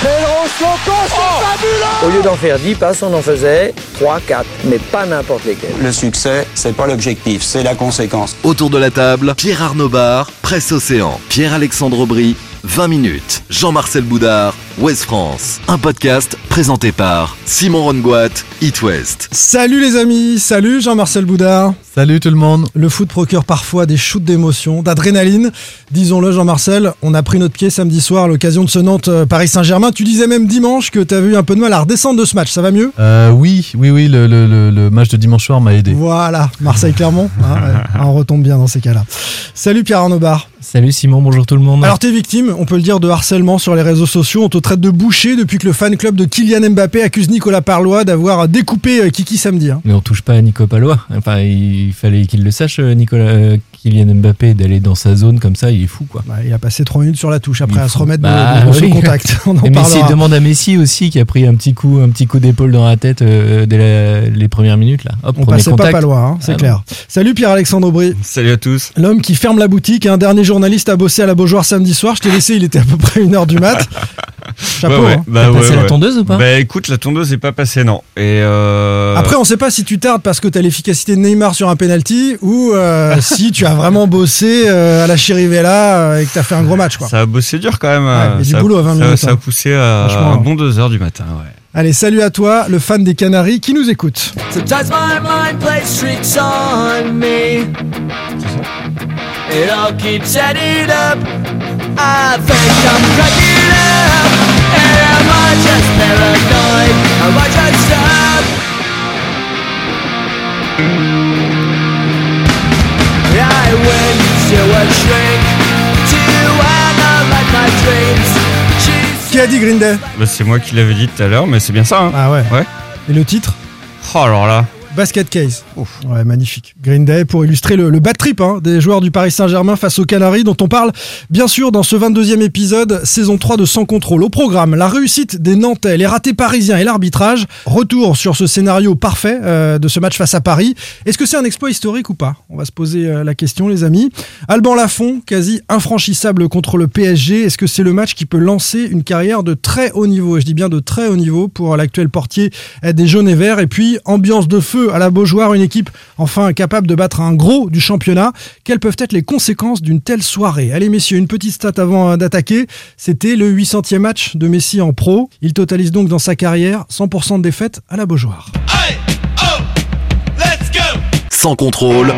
C'est fabuleux Au lieu d'en faire 10 passes, on en faisait 3, 4, mais pas n'importe lesquels. Le succès, c'est pas l'objectif, c'est la conséquence. Autour de la table, Pierre Arnaud Bar, Presse Océan, Pierre-Alexandre Aubry, 20 minutes, Jean-Marcel Boudard, Ouest France. Un podcast présenté par Simon Rongoat, It West. Salut les amis, salut Jean-Marcel Boudard. Salut tout le monde. Le foot procure parfois des shoots d'émotion, d'adrénaline. Disons-le Jean-Marcel, on a pris notre pied samedi soir à l'occasion de ce Nantes-Paris Saint-Germain. Tu disais même dimanche que tu avais eu un peu de mal à redescendre de ce match, ça va mieux? Euh, Oui, oui, oui, le, le, le, le, match de dimanche soir m'a aidé. Voilà, Marseille-Clermont, hein, on retombe bien dans ces cas-là. Salut Pierre Arnaud Bar. Salut Simon, bonjour tout le monde. Alors t'es victime, on peut le dire, de harcèlement sur les réseaux sociaux. On te traite de boucher depuis que le fan club de Kylian Mbappé accuse Nicolas Parlois d'avoir découpé Kiki samedi. Hein. Mais on touche pas à Nico Parlois. Enfin, il fallait qu'il le sache, Nicolas euh, Kylian Mbappé, d'aller dans sa zone comme ça, il est fou quoi. Bah, il a passé 3 minutes sur la touche après à se remettre bah, de, de, oui. contact. On en Et Messi demande à Messi aussi qui a pris un petit coup, un petit coup d'épaule dans la tête euh, dès la, les premières minutes là. Hop, on passait contact. pas loin, hein, c'est ah clair. Non. Salut Pierre-Alexandre Aubry. Salut à tous. L'homme qui ferme la boutique, un dernier journaliste à bosser à la Beaujoire samedi soir. Je t'ai laissé, il était à peu près une heure du mat. Chapeau. Ouais, ouais. Hein. Bah, T'as passé ouais, la ouais. tondeuse ou pas Bah écoute, la tondeuse n'est pas passée, non. Et euh... Après, on sait pas si tu tardes parce que t'as l'efficacité de Neymar sur un penalty ou euh, si tu as vraiment bossé euh, à la Chirivella et que t'as fait un gros match. Quoi. Ça a bossé dur quand même. Ouais, ça, du boulot à 20 ça, minutes. Ça a poussé à un bon 2 heures du matin, ouais. Allez, salut à toi, le fan des Canaries qui nous écoute. Sometimes my mind plays tricks on me It all keeps adding up I think I'm Qui a dit Green Day Bah, c'est moi qui l'avais dit tout à l'heure, mais c'est bien ça. Hein. Ah ouais. Ouais. Et le titre Oh alors là. Basket Case. Ouais, magnifique. Green Day pour illustrer le, le bad trip hein, des joueurs du Paris Saint-Germain face aux Canaries, dont on parle bien sûr dans ce 22e épisode, saison 3 de Sans Contrôle. Au programme, la réussite des Nantais, les ratés parisiens et l'arbitrage. Retour sur ce scénario parfait euh, de ce match face à Paris. Est-ce que c'est un exploit historique ou pas? On va se poser euh, la question, les amis. Alban Lafont, quasi infranchissable contre le PSG. Est-ce que c'est le match qui peut lancer une carrière de très haut niveau? Et je dis bien de très haut niveau pour l'actuel portier des jaunes et verts. Et puis, ambiance de feu à la Beaujoire, une équipe enfin capable de battre un gros du championnat. Quelles peuvent être les conséquences d'une telle soirée? Allez messieurs, une petite stat avant d'attaquer. C'était le 800e match de Messi en pro. Il totalise donc dans sa carrière 100% de défaites à la Beaujoire. Sans contrôle,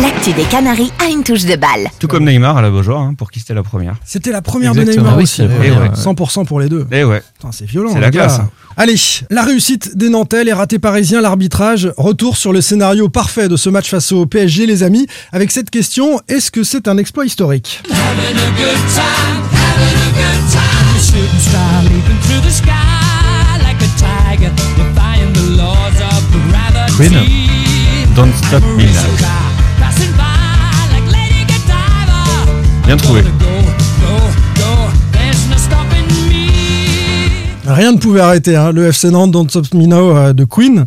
L'actu des Canaries a une touche de balle. Tout comme Neymar à la Beaujoire, hein, pour qui c'était la première. C'était la première Exactement. de Neymar Ah oui, aussi. c'est la d'ailleurs. première, Ouais, 100% pour les deux. Et ouais. Putain, C'est violent. C'est la gars. classe, hein. Allez, la réussite des Nantais, les ratés parisiens, l'arbitrage. Retour sur le scénario parfait de ce match face au PSG, les amis. Avec cette question, est-ce que c'est un exploit historique? Queen. Don't stop me now. Bien trouvé. Rien ne pouvait arrêter hein, le FC Nantes Don't Stop Me Now euh, de Queen.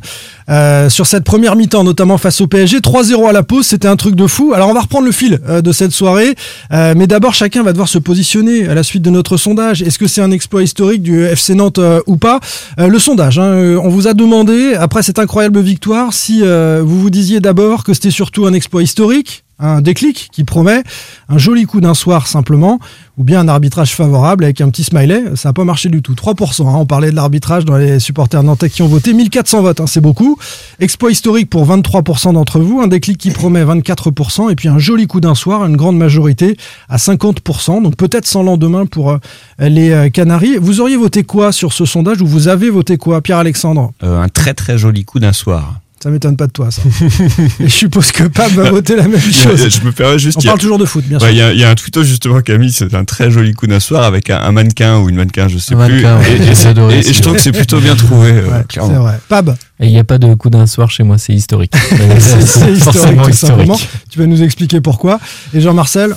Euh, sur cette première mi-temps, notamment face au PSG, 3-0 à la pause, c'était un truc de fou. Alors on va reprendre le fil euh, de cette soirée, Euh, mais d'abord chacun va devoir se positionner à la suite de notre sondage. Est-ce que c'est un exploit historique du FC Nantes ou pas? Le sondage, hein, on vous a demandé, après cette incroyable victoire, si vous vous disiez d'abord que c'était surtout un exploit historique, un déclic qui promet un joli coup d'un soir simplement, ou bien un arbitrage favorable avec un petit smiley. Ça n'a pas marché du tout. 3%. hein. On parlait de l'arbitrage dans les supporters nantais qui ont voté. 1400 votes, hein, c'est beaucoup. Exploit historique pour 23% d'entre vous. Un déclic qui promet 24%. Et puis un joli coup d'un soir, une grande majorité à 50%. Donc peut-être sans lendemain pour euh, les euh, Canaries. Vous auriez voté quoi sur ce sondage ou vous avez voté quoi, Pierre-Alexandre? Euh, un très très joli coup d'un soir. Ça m'étonne pas de toi, ça. Et je suppose que Pab va voter la même chose. je me permets juste. On a- parle toujours de foot, bien Ouais, sûr. Il y, a- il y a un tweeto justement Camille, c'est un très joli coup d'un soir avec un, un mannequin ou une mannequin, je sais Un plus. mannequin, ouais. et, et adoré je trouve que c'est plutôt bien trouvé, euh, Ouais, clairement. c'est vrai. Pab, il n'y a pas de coup d'un soir chez moi, c'est historique. c'est historique, tout historique. simplement. Tu vas nous expliquer pourquoi. Et Jean-Marcel,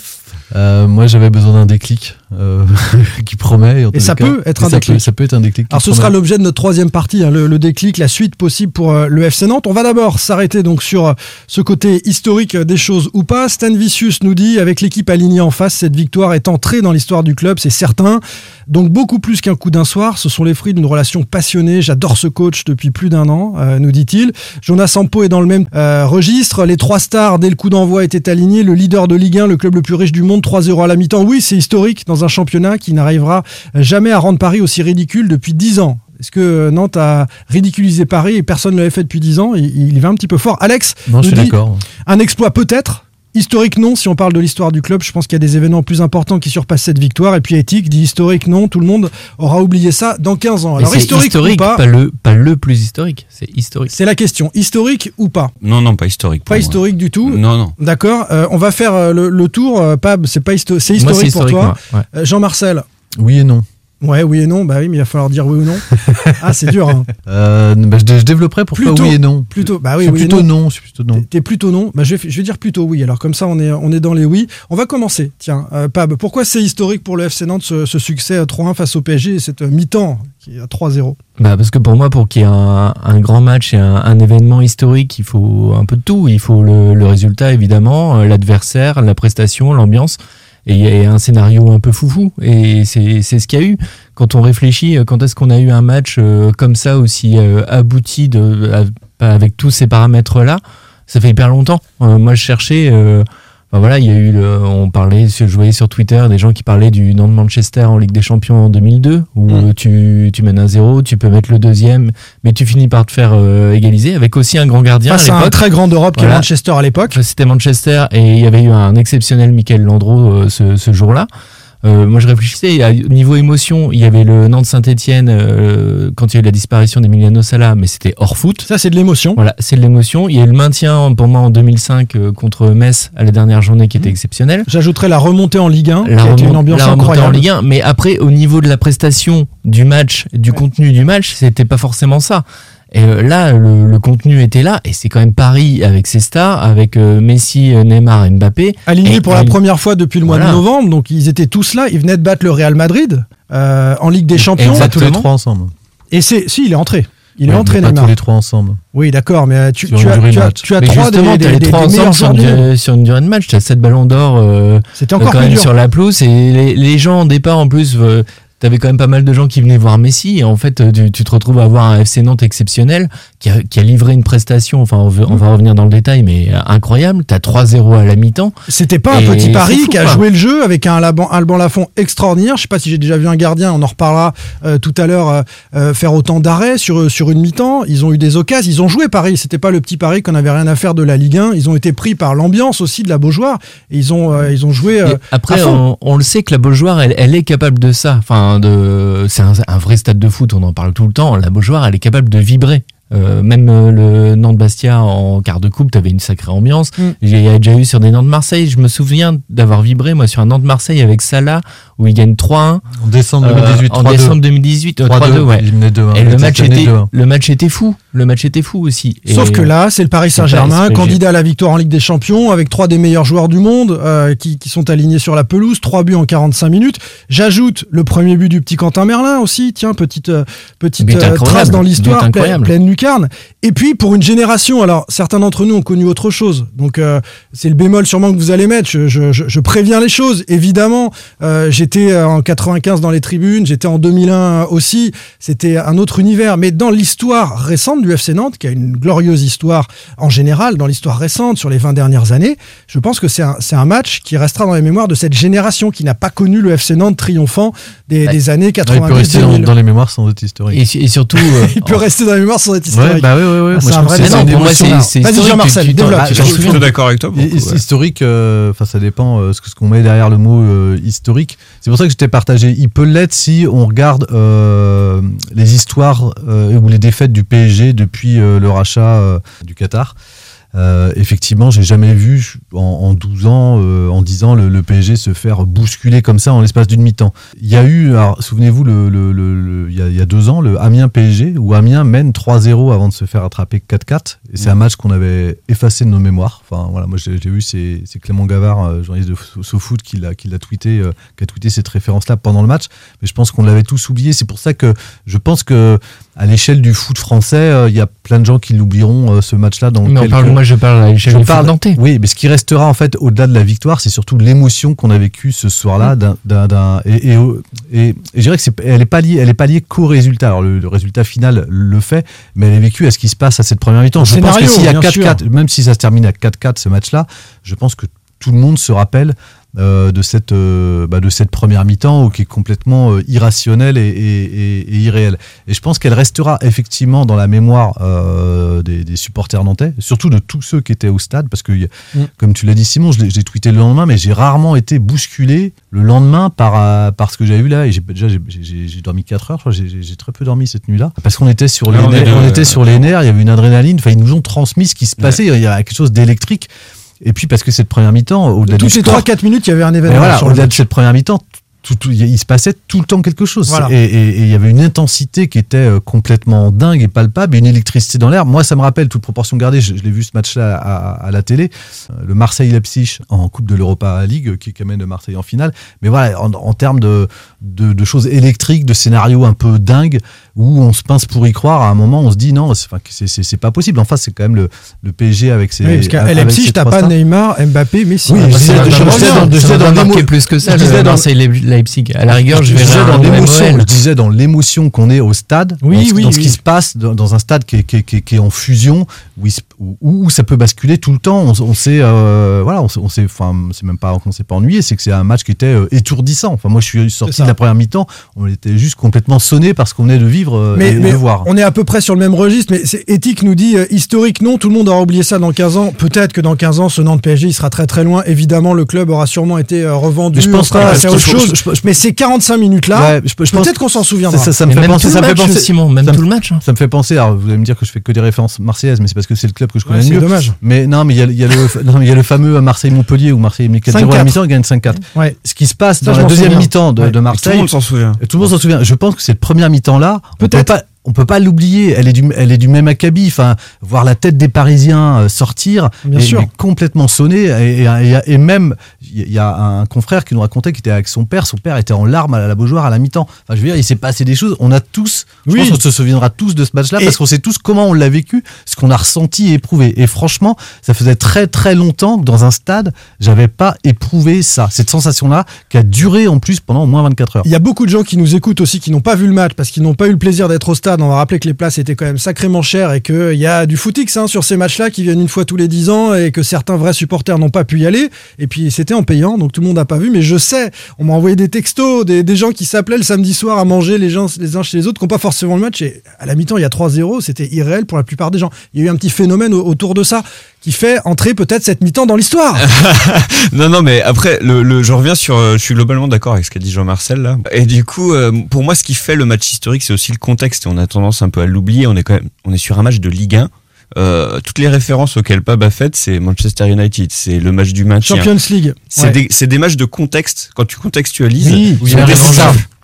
Euh, moi, j'avais besoin d'un déclic euh, qui promet. Et ça cas. peut être un ça déclic. peut- ça peut être un déclic. alors ce promet. sera l'objet de notre troisième partie, hein, le, le déclic, la suite possible pour euh, le FC Nantes. On va d'abord s'arrêter donc sur euh, ce côté historique des choses ou pas. Stan Vicius nous dit, avec l'équipe alignée en face, cette victoire est entrée dans l'histoire du club, c'est certain. Donc beaucoup plus qu'un coup d'un soir, ce sont les fruits d'une relation passionnée. J'adore ce coach depuis plus d'un an, euh, nous dit-il. Jonas Sampo est dans le même registre. Les trois stars, dès le coup d'envoi, étaient alignés. Le leader de Ligue 1, le club le plus riche du monde, 3-0 à la mi-temps. Oui, c'est historique dans un championnat qui n'arrivera jamais à rendre Paris aussi ridicule depuis 10 ans. Est-ce que euh, Nantes a ridiculisé Paris et personne ne l'avait fait depuis 10 ans? Il, va un petit peu fort. Alex, Non, je suis dit, un exploit peut-être? Historique non, si on parle de l'histoire du club, je pense qu'il y a des événements plus importants qui surpassent cette victoire. Et puis éthique, dit historique non, tout le monde aura oublié ça dans 15 ans. Alors historique, ou pas, pas le, pas le plus historique, c'est historique. c'est la question. Historique ou pas Non, non, pas historique. Pas moi. historique du tout. Non, non. D'accord. Euh, on va faire euh, le, le tour. Euh, Pab, c'est pas histo- c'est Moi, historique, c'est pour toi. ouais. Euh, Jean-Marcel. Oui et non. Ouais, oui et non. Bah oui, mais il va falloir dire oui ou non. ah, c'est dur. Hein. Euh, bah, je, je développerai pourquoi Plutôt. oui et non. Plutôt. Bah oui, plutôt non. non. C'est plutôt non. T'es- plutôt non. Bah, je, vais, je vais dire plutôt oui. Alors comme ça, on est, on est dans les oui. On va commencer. Tiens, euh, Pab, pourquoi c'est historique pour le FC Nantes ce, ce succès à 3-1 face au PSG et cette euh, mi-temps qui est à 3-0 Bah parce que pour moi, pour qu'il y ait un, un grand match et un, un événement historique, il faut un peu de tout. Il faut le, le résultat, évidemment, l'adversaire, la prestation, l'ambiance. Et a un scénario un peu foufou. Et c'est ce qu'il y a eu. Quand on réfléchit, euh, quand est-ce qu'on a eu un match euh, comme ça, aussi euh, abouti, de, avec tous ces paramètres-là Ça fait hyper longtemps. Moi, je cherchais... Enfin, voilà, il y a eu, le- on parlait, je voyais sur Twitter des gens qui parlaient du Nantes Manchester en Ligue des Champions en 2002, où Mm. euh, tu, tu mènes un zéro, tu peux mettre le deuxième, mais tu finis par te faire euh, égaliser avec aussi un grand gardien. Face à à un l'époque. très grand d'Europe qui est. Manchester à l'époque. C'était Manchester et il y avait eu un exceptionnel Michael Landreau euh, ce, ce jour-là. Euh, moi, je réfléchissais, à niveau émotion, il y avait le Nantes-Saint-Etienne quand il y a eu la disparition d'Emiliano Sala, mais c'était hors foot. Ça, c'est de l'émotion. Voilà, c'est de l'émotion. Il y a eu le maintien pour moi en 2005 euh, contre Metz à la dernière journée qui était exceptionnelle. J'ajouterais la remontée en Ligue 1, La, qui a été une ambiance la remontée en incroyable. Ligue 1, mais après, au niveau de la prestation du match, du contenu du match, c'était pas forcément ça. Et euh, là, le, le contenu était là, et c'est quand même Paris avec ses stars, avec euh, Messi, euh, Neymar, et Mbappé. Alignés pour la première fois depuis le mois Voilà. de novembre, donc ils étaient tous là. Ils venaient de battre le Real Madrid euh, en Ligue des Champions. Pas tous les Exactement. trois ensemble. Et c'est, si, il est entré. Il est entré Neymar. tous les trois ensemble. Oui, d'accord, mais tu, tu as, tu as, tu as Mais trois des, t'as des, les des- trois des meilleurs ensemble sur une, sur une durée de match. T'as 7 ballons d'or euh, C'était encore quand plus même dur. sur la pelouse, et les, les gens en départ, en plus, euh, t'avais quand même pas mal de gens qui venaient voir Messi, et en fait, euh, tu, tu te retrouves à avoir un FC Nantes exceptionnel qui a, qui a livré une prestation, enfin, on, veut- on va revenir dans le détail, mais euh, incroyable. T'as 3-0 à la mi-temps. C'était pas un Et petit Paris fou, qui a joué le jeu avec un Alban, Alban Lafont extraordinaire. Je sais pas si j'ai déjà vu un gardien, on en reparlera euh, tout à l'heure, euh, faire autant d'arrêts sur, sur une mi-temps. Ils ont eu des occasions, ils ont joué Paris. C'était pas le petit Paris qu'on avait rien à faire de la Ligue 1. Ils ont été pris par l'ambiance aussi de la Beaujoire. Et ils ont, euh, ils ont joué. après, à fond. on, on le sait que la Beaujoire, elle, elle est capable de ça. Enfin, de, c'est un, un vrai stade de foot, on en parle tout le temps. La Beaujoire, elle est capable de vibrer. Euh, même euh, le Nantes-Bastia en quart de coupe, t'avais une sacrée ambiance. Mm. Il y a déjà eu sur des Nantes-Marseille. Je me souviens d'avoir vibré, moi, sur un Nantes-Marseille avec Salah, où il gagne 3-1. En décembre Euh, 2018, en 3-2. décembre 2018, euh, 3-2, ouais. Il menait 2-1. Et le match, était, 2-1. le match était fou. Le match était fou aussi. Sauf que là, c'est le Paris Saint-Germain, candidat à la victoire en Ligue des Champions, avec trois des meilleurs joueurs du monde euh, qui, qui sont alignés sur la pelouse, trois buts en 45 minutes. J'ajoute le premier but du petit Quentin Merlin aussi, tiens, petite, euh, petite euh, trace dans l'histoire, pleine, incroyable. pleine lucarne. Et puis pour une génération, alors certains d'entre nous ont connu autre chose. Donc euh, c'est le bémol sûrement que vous allez mettre. Je, je- je- je préviens les choses. Évidemment, euh, j'étais en 95 dans les tribunes, j'étais en 2001 aussi. C'était un autre univers. Mais dans l'histoire récente du FC Nantes, qui a une glorieuse histoire en général, dans l'histoire récente sur les 20 dernières années, je pense que c'est un, c'est un match qui restera dans les mémoires de cette génération qui n'a pas connu le FC Nantes triomphant des, Ouais. des années Ouais, il 90 peut rester dans, 2000. dans les mémoires sans être historique. Et, et surtout. euh, Il peut rester dans les mémoires sans être historique. Ouais, bah ouais, ouais, ouais. Ah, c'est un vrai non, pour moi, c'est Vas-y. Jean-Marcel, développe. tu Je suis plutôt d'accord avec toi. C'est historique, euh, enfin ça dépend euh, ce que ce qu'on met derrière le mot euh, historique. C'est pour ça que j'étais partagé. Il peut l'être si on regarde euh, les histoires euh, ou les défaites du PSG depuis euh, le rachat euh, du Qatar. Euh, effectivement, j'ai jamais vu en, en 12 ans, euh, en 10 ans, le, le PSG se faire bousculer comme ça en l'espace d'une mi-temps. Il y a eu, souvenez-vous, le, le- le- le- il, y a, il y a deux ans, le Amiens PSG, où Amiens mène 3-0 avant de se faire attraper 4-4. Et c'est un match qu'on avait effacé de nos mémoires. Enfin, voilà, moi j'ai vu, c'est Clément Gavard, euh, journaliste de So- SoFoot, qui l'a qui l'a tweeté, euh, qui a tweeté cette référence-là pendant le match. Mais je pense qu'on l'avait tous oublié. C'est pour ça que je pense que à l'échelle du foot français, euh, il y a plein de gens qui l'oublieront euh, ce match-là dans Mais on parle, moi, je parle à l'échelle du foot nantais. oui, mais ce qui restera en fait au-delà de la victoire, c'est surtout l'émotion qu'on a vécue ce soir-là. d'un- d'un- d'un- et, et, et- et je dirais que c'est, elle est pas liée, elle est pas liée qu'au résultat. Alors le, le résultat final le fait, mais elle est vécue à ce qui se passe à cette première mi-temps. Je pense que s'il y a bien 4-4, même si ça se termine à 4-4 ce match-là, je pense que tout le monde se rappelle euh, de cette euh, bah, de cette première mi-temps qui est complètement euh, irrationnelle et, et- et- et irréelle. Et je pense qu'elle restera effectivement dans la mémoire des, des supporters nantais, surtout de tous ceux qui étaient au stade, parce que Mm. comme tu l'as dit Simon, l'ai tweeté le lendemain, mais j'ai rarement été bousculé le lendemain par par ce que j'avais vu là. Et j'ai déjà j'ai- j'ai j'ai dormi 4 heures, j'ai- j'ai j'ai très peu dormi cette nuit-là, parce qu'on était sur les Ah, on est nerfs, on était sur les nerfs, il y avait une adrénaline, enfin ils nous ont transmis ce qui se passait, il y a quelque chose d'électrique. Et puis parce que cette première mi-temps, au-delà du Toutes les score, 3-4 minutes, il y avait un événement voilà, au-delà de cette première mi-temps, tout- tout- il se passait tout le temps quelque chose. Voilà. Et, et- et il y avait une intensité qui était euh, complètement dingue et palpable, et une électricité dans l'air. Moi, ça me rappelle, toute proportion gardée, je, je l'ai vu ce match-là à, à la télé, euh, le Marseille-Leipzig en Coupe de l'Europa League, qui, qui amène le Marseille en finale. Mais voilà, en, en termes de, de, de choses électriques, de scénarios un peu dingues, où on se pince pour y croire, à un moment, on se dit non, c'est pas possible. En face, c'est quand même le, le PSG avec ses. Oui, parce qu'à ses t'as pas. Neymar, Mbappé, Messi. Oui, Ah, je bah, reviens. dans- dans plus que ça, je disais dans- Leipzig. À la rigueur, je disais dans l'émotion, je disais dans l'émotion qu'on est au stade, Oui, dans, ce, oui, dans ce oui. qui se passe dans, un stade qui est en fusion, où, il se- où, où ça peut basculer tout le temps. On, on s'est, euh, voilà, on s'est- enfin, c'est même pas qu'on s'est pas ennuyé, c'est que c'est un match qui était euh, étourdissant. Enfin, moi, je suis sorti de la première mi-temps, on était juste complètement sonné parce qu'on venait de vivre euh, Mais, et mais de voir. on est à peu près sur le même registre, mais c'est- Éthique nous dit euh, historique, non, tout le monde aura oublié ça dans 15 ans. Peut-être que dans 15 ans, ce Nantes PSG, il sera très très loin. Évidemment, le club aura sûrement été euh, revendu. Mais je pense pas, je- autre chose. je- je- mais ces 45 minutes-là, Ouais, je- je pense- peut-être qu'on s'en souviendra. Ça, ça, ça me fait penser, tout ça me fait match, penser, Simon, même tout le match. hein. Ça me fait penser, alors vous allez me dire que je fais que des références marseillaises, mais c'est parce que c'est le club que je connais Ouais, mieux. dommage. Mais non, mais il y a, y a le, non, mais il y a le fameux Marseille-Montpellier où Marseille met 4-0 à la 5-4. mi-temps, il gagne 5-4. Ouais. Ce qui se passe Ça, dans la deuxième mi-temps de, Ouais. de Tout le Marseille, monde s'en souvient. et tout le monde s'en souvient. Je pense que cette première mi-temps-là, on peut Peut-être. pas, on peut pas l'oublier. Elle est du, elle est du même acabit. Enfin, voir la tête des Parisiens euh, sortir, Bien et, sûr. mais complètement sonné. Et, et- et- et même, il y a un confrère qui nous racontait qu'il était avec son père. Son père était en larmes à la Beaujoire à la mi-temps. Enfin, je veux dire, il s'est passé des choses. On a tous, je Oui. pense qu'on se souviendra tous de ce match-là parce qu'on sait tous comment on l'a vécu, ce qu'on a ressenti et éprouvé. Et franchement, ça faisait très très longtemps que dans un stade, j'avais pas éprouvé ça, cette sensation-là qui a duré en plus pendant au moins 24 heures. Il y a beaucoup de gens qui nous écoutent aussi qui n'ont pas vu le match parce qu'ils n'ont pas eu le plaisir d'être au stade. On va rappeler que les places étaient quand même sacrément chères et qu'il y a du footix hein, sur ces matchs-là qui viennent une fois tous les 10 ans et que certains vrais supporters n'ont pas pu y aller. Et puis c'était en payant, donc tout le monde n'a pas vu. Mais je sais, on m'a envoyé des textos, des, gens qui s'appelaient le samedi soir à manger les, gens, les uns chez les autres, qui n'ont pas forcément le match. Et à la mi-temps, il y a 3-0, c'était irréel pour la plupart des gens. Il y a eu un petit phénomène au- autour de ça qui fait entrer peut-être cette mi-temps dans l'histoire. Non, non, mais après, je reviens sur. euh, Je suis globalement d'accord avec ce qu'a dit Jean-Marcel là. Et du coup, euh, pour moi, ce qui fait le match historique, c'est aussi le contexte. Et on a tendance un peu à l'oublier. On est quand même, on est sur un match de Ligue 1. Euh, toutes les références auxquelles Pab a faites, c'est Manchester United, c'est le match du maintien. Champions League. C'est Ouais. des, matchs de contexte. Quand tu contextualises, Oui, Il y a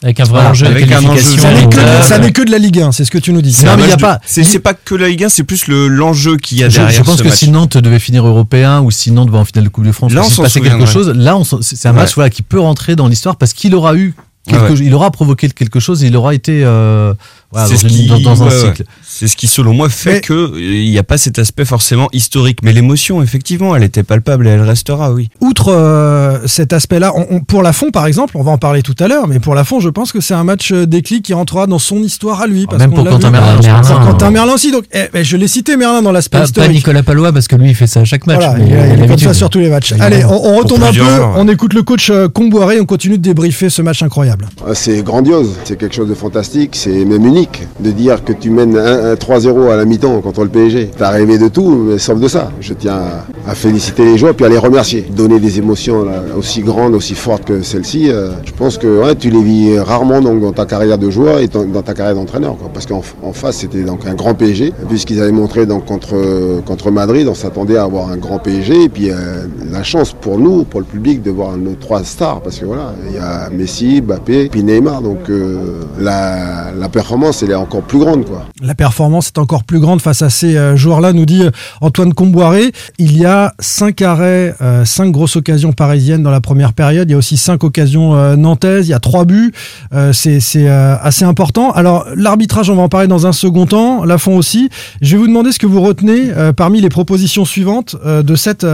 avec un vrai Voilà, enjeu avec un enjeu. qualification. Ça n'est que, Euh, ça n'est que de la Ligue 1, c'est ce que tu nous dis. C'est Non, mais il y a de- pas- C'est pas que la Ligue 1, c'est plus le l'enjeu qu'il y a Je, derrière. je pense ce que match. si Nantes devait finir européen ou si Nantes va en finale de Coupe de France, Là, on s'en passait quelque chose, là, c'est c'est un match Ouais. voilà, qui peut rentrer dans l'histoire parce qu'il aura eu quelque Ah ouais. il aura provoqué quelque chose, il aura été, euh, Voilà, c'est dans ce une- qui, dans- dans un ouais, ouais. cycle. C'est ce qui, selon moi, fait Mais- que il n'y a pas cet aspect forcément historique. Mais l'émotion, effectivement, elle était palpable et elle restera, oui. Outre euh, cet aspect-là, on- on- pour Lafont par exemple, on va en parler tout à l'heure, mais pour Lafont, je pense que c'est un match euh, déclic qui rentrera dans son histoire à lui. Parce Même qu'on pour l'a Quentin vu. Merlin. Pour Quentin ouais. Merlin aussi. Donc, eh, eh, je l'ai cité Merlin dans l'aspect Pas, pas historique. Nicolas Palois parce que lui il fait ça à chaque match. Voilà, mais il, est- il est comme ça sur tous les matchs. Allez, on, on retombe un peu, ouais. on écoute le coach euh, Comboiré, on continue de débriefer ce match incroyable. Ah, C'est grandiose, c'est quelque chose de fantastique, c'est même unique de dire que tu mènes un- un 3-0 à la mi-temps contre le PSG. T'as rêvé de tout, sauf de ça. Je tiens à, féliciter les joueurs puis à les remercier. Donner des émotions aussi grandes, aussi fortes que celle-ci, euh, je pense que tu les vis rarement dans ta carrière de joueur et dans, ta carrière d'entraîneur. Parce qu'en en face, c'était donc un grand PSG. Vu ce qu'ils avaient montré donc, contre, contre Madrid, on s'attendait à avoir un grand PSG. Et puis euh, la chance pour nous, pour le public, de voir nos trois stars. Parce que voilà, il y a Messi, Mbappé, puis Neymar. Donc euh, la performance, elle est encore plus grande. La performance est encore plus grande face à ces euh, joueurs-là, nous dit euh, Antoine Comboiré. Il y a cinq arrêts, euh, cinq grosses occasions parisiennes dans la première période. Il y a aussi cinq occasions euh, nantaises. Il y a trois buts. Euh, c'est euh, assez important. Alors, l'arbitrage, on va en parler dans un second temps. La fond aussi. Je vais vous demander ce que vous retenez euh, parmi les propositions suivantes euh, de cette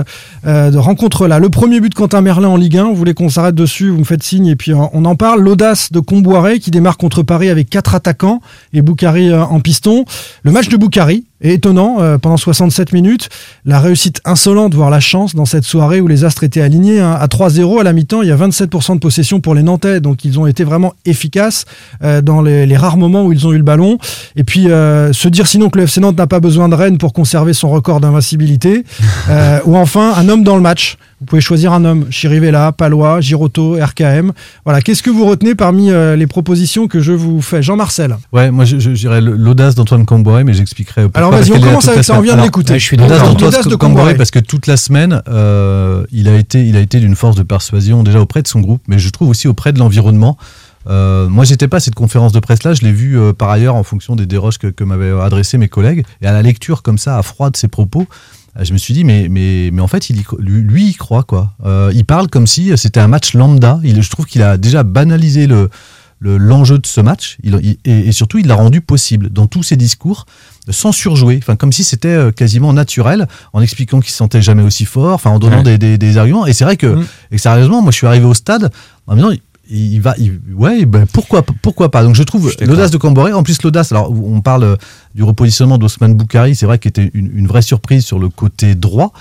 euh, rencontre-là. Le premier but de Quentin Merlin en Ligue 1. Vous voulez qu'on s'arrête dessus Vous me faites signe et puis on on en parle. L'audace de Comboiré qui démarre contre Paris avec quatre attaquants et Boukari euh, en piston. Le match de Boukari est étonnant euh, pendant 67 minutes. La réussite insolente, voire la chance dans cette soirée où les Astres étaient alignés hein, à 3-0 à la mi-temps. Il y a 27% de possession pour les Nantais, donc ils ont été vraiment efficaces euh, dans les, rares moments où ils ont eu le ballon. Et puis se dire sinon que le FC Nantes n'a pas besoin de Rennes pour conserver son record d'invincibilité. Ou enfin un homme dans le match. Vous pouvez choisir un homme, Chirivella, Palois, Giroto, RKM. Voilà, qu'est-ce que vous retenez parmi euh, les propositions que je vous fais? Jean-Marcel Ouais, moi je, dirais l'audace d'Antoine Camboré, mais j'expliquerai. pourquoi, Alors vas-y, on commence avec ça, on vient de l'écouter. je suis L'audace d'Antoine Camboré. parce que toute la semaine, euh, il a été, il a été d'une force de persuasion déjà auprès de son groupe, mais je trouve aussi auprès de l'environnement. Euh, moi, j'étais pas à cette conférence de presse-là, je l'ai vu euh, par ailleurs en fonction des déroches que, que m'avaient adressé mes collègues, et à la lecture comme ça, à froid de ses propos, je me suis dit, mais, mais, mais en fait, il y, lui, lui, il croit quoi. Euh, il parle comme si c'était un match lambda. Il, je trouve qu'il a déjà banalisé le le- l'enjeu de ce match il, il- et, et surtout il l'a rendu possible dans tous ses discours sans surjouer, enfin comme si c'était euh, quasiment naturel, en expliquant qu'il se sentait jamais aussi fort, enfin en donnant Ouais. des, des- des arguments. Et c'est vrai que, Mm. et sérieusement, moi je suis arrivé au stade en me disant, il, va, il- ouais, ben pourquoi, pourquoi pas? Donc je trouve Je l'audace de Camboré, en plus l'audace. Alors on parle euh, du repositionnement d'Osman Boukari, c'est vrai qu'il était une, une vraie surprise sur le côté droit.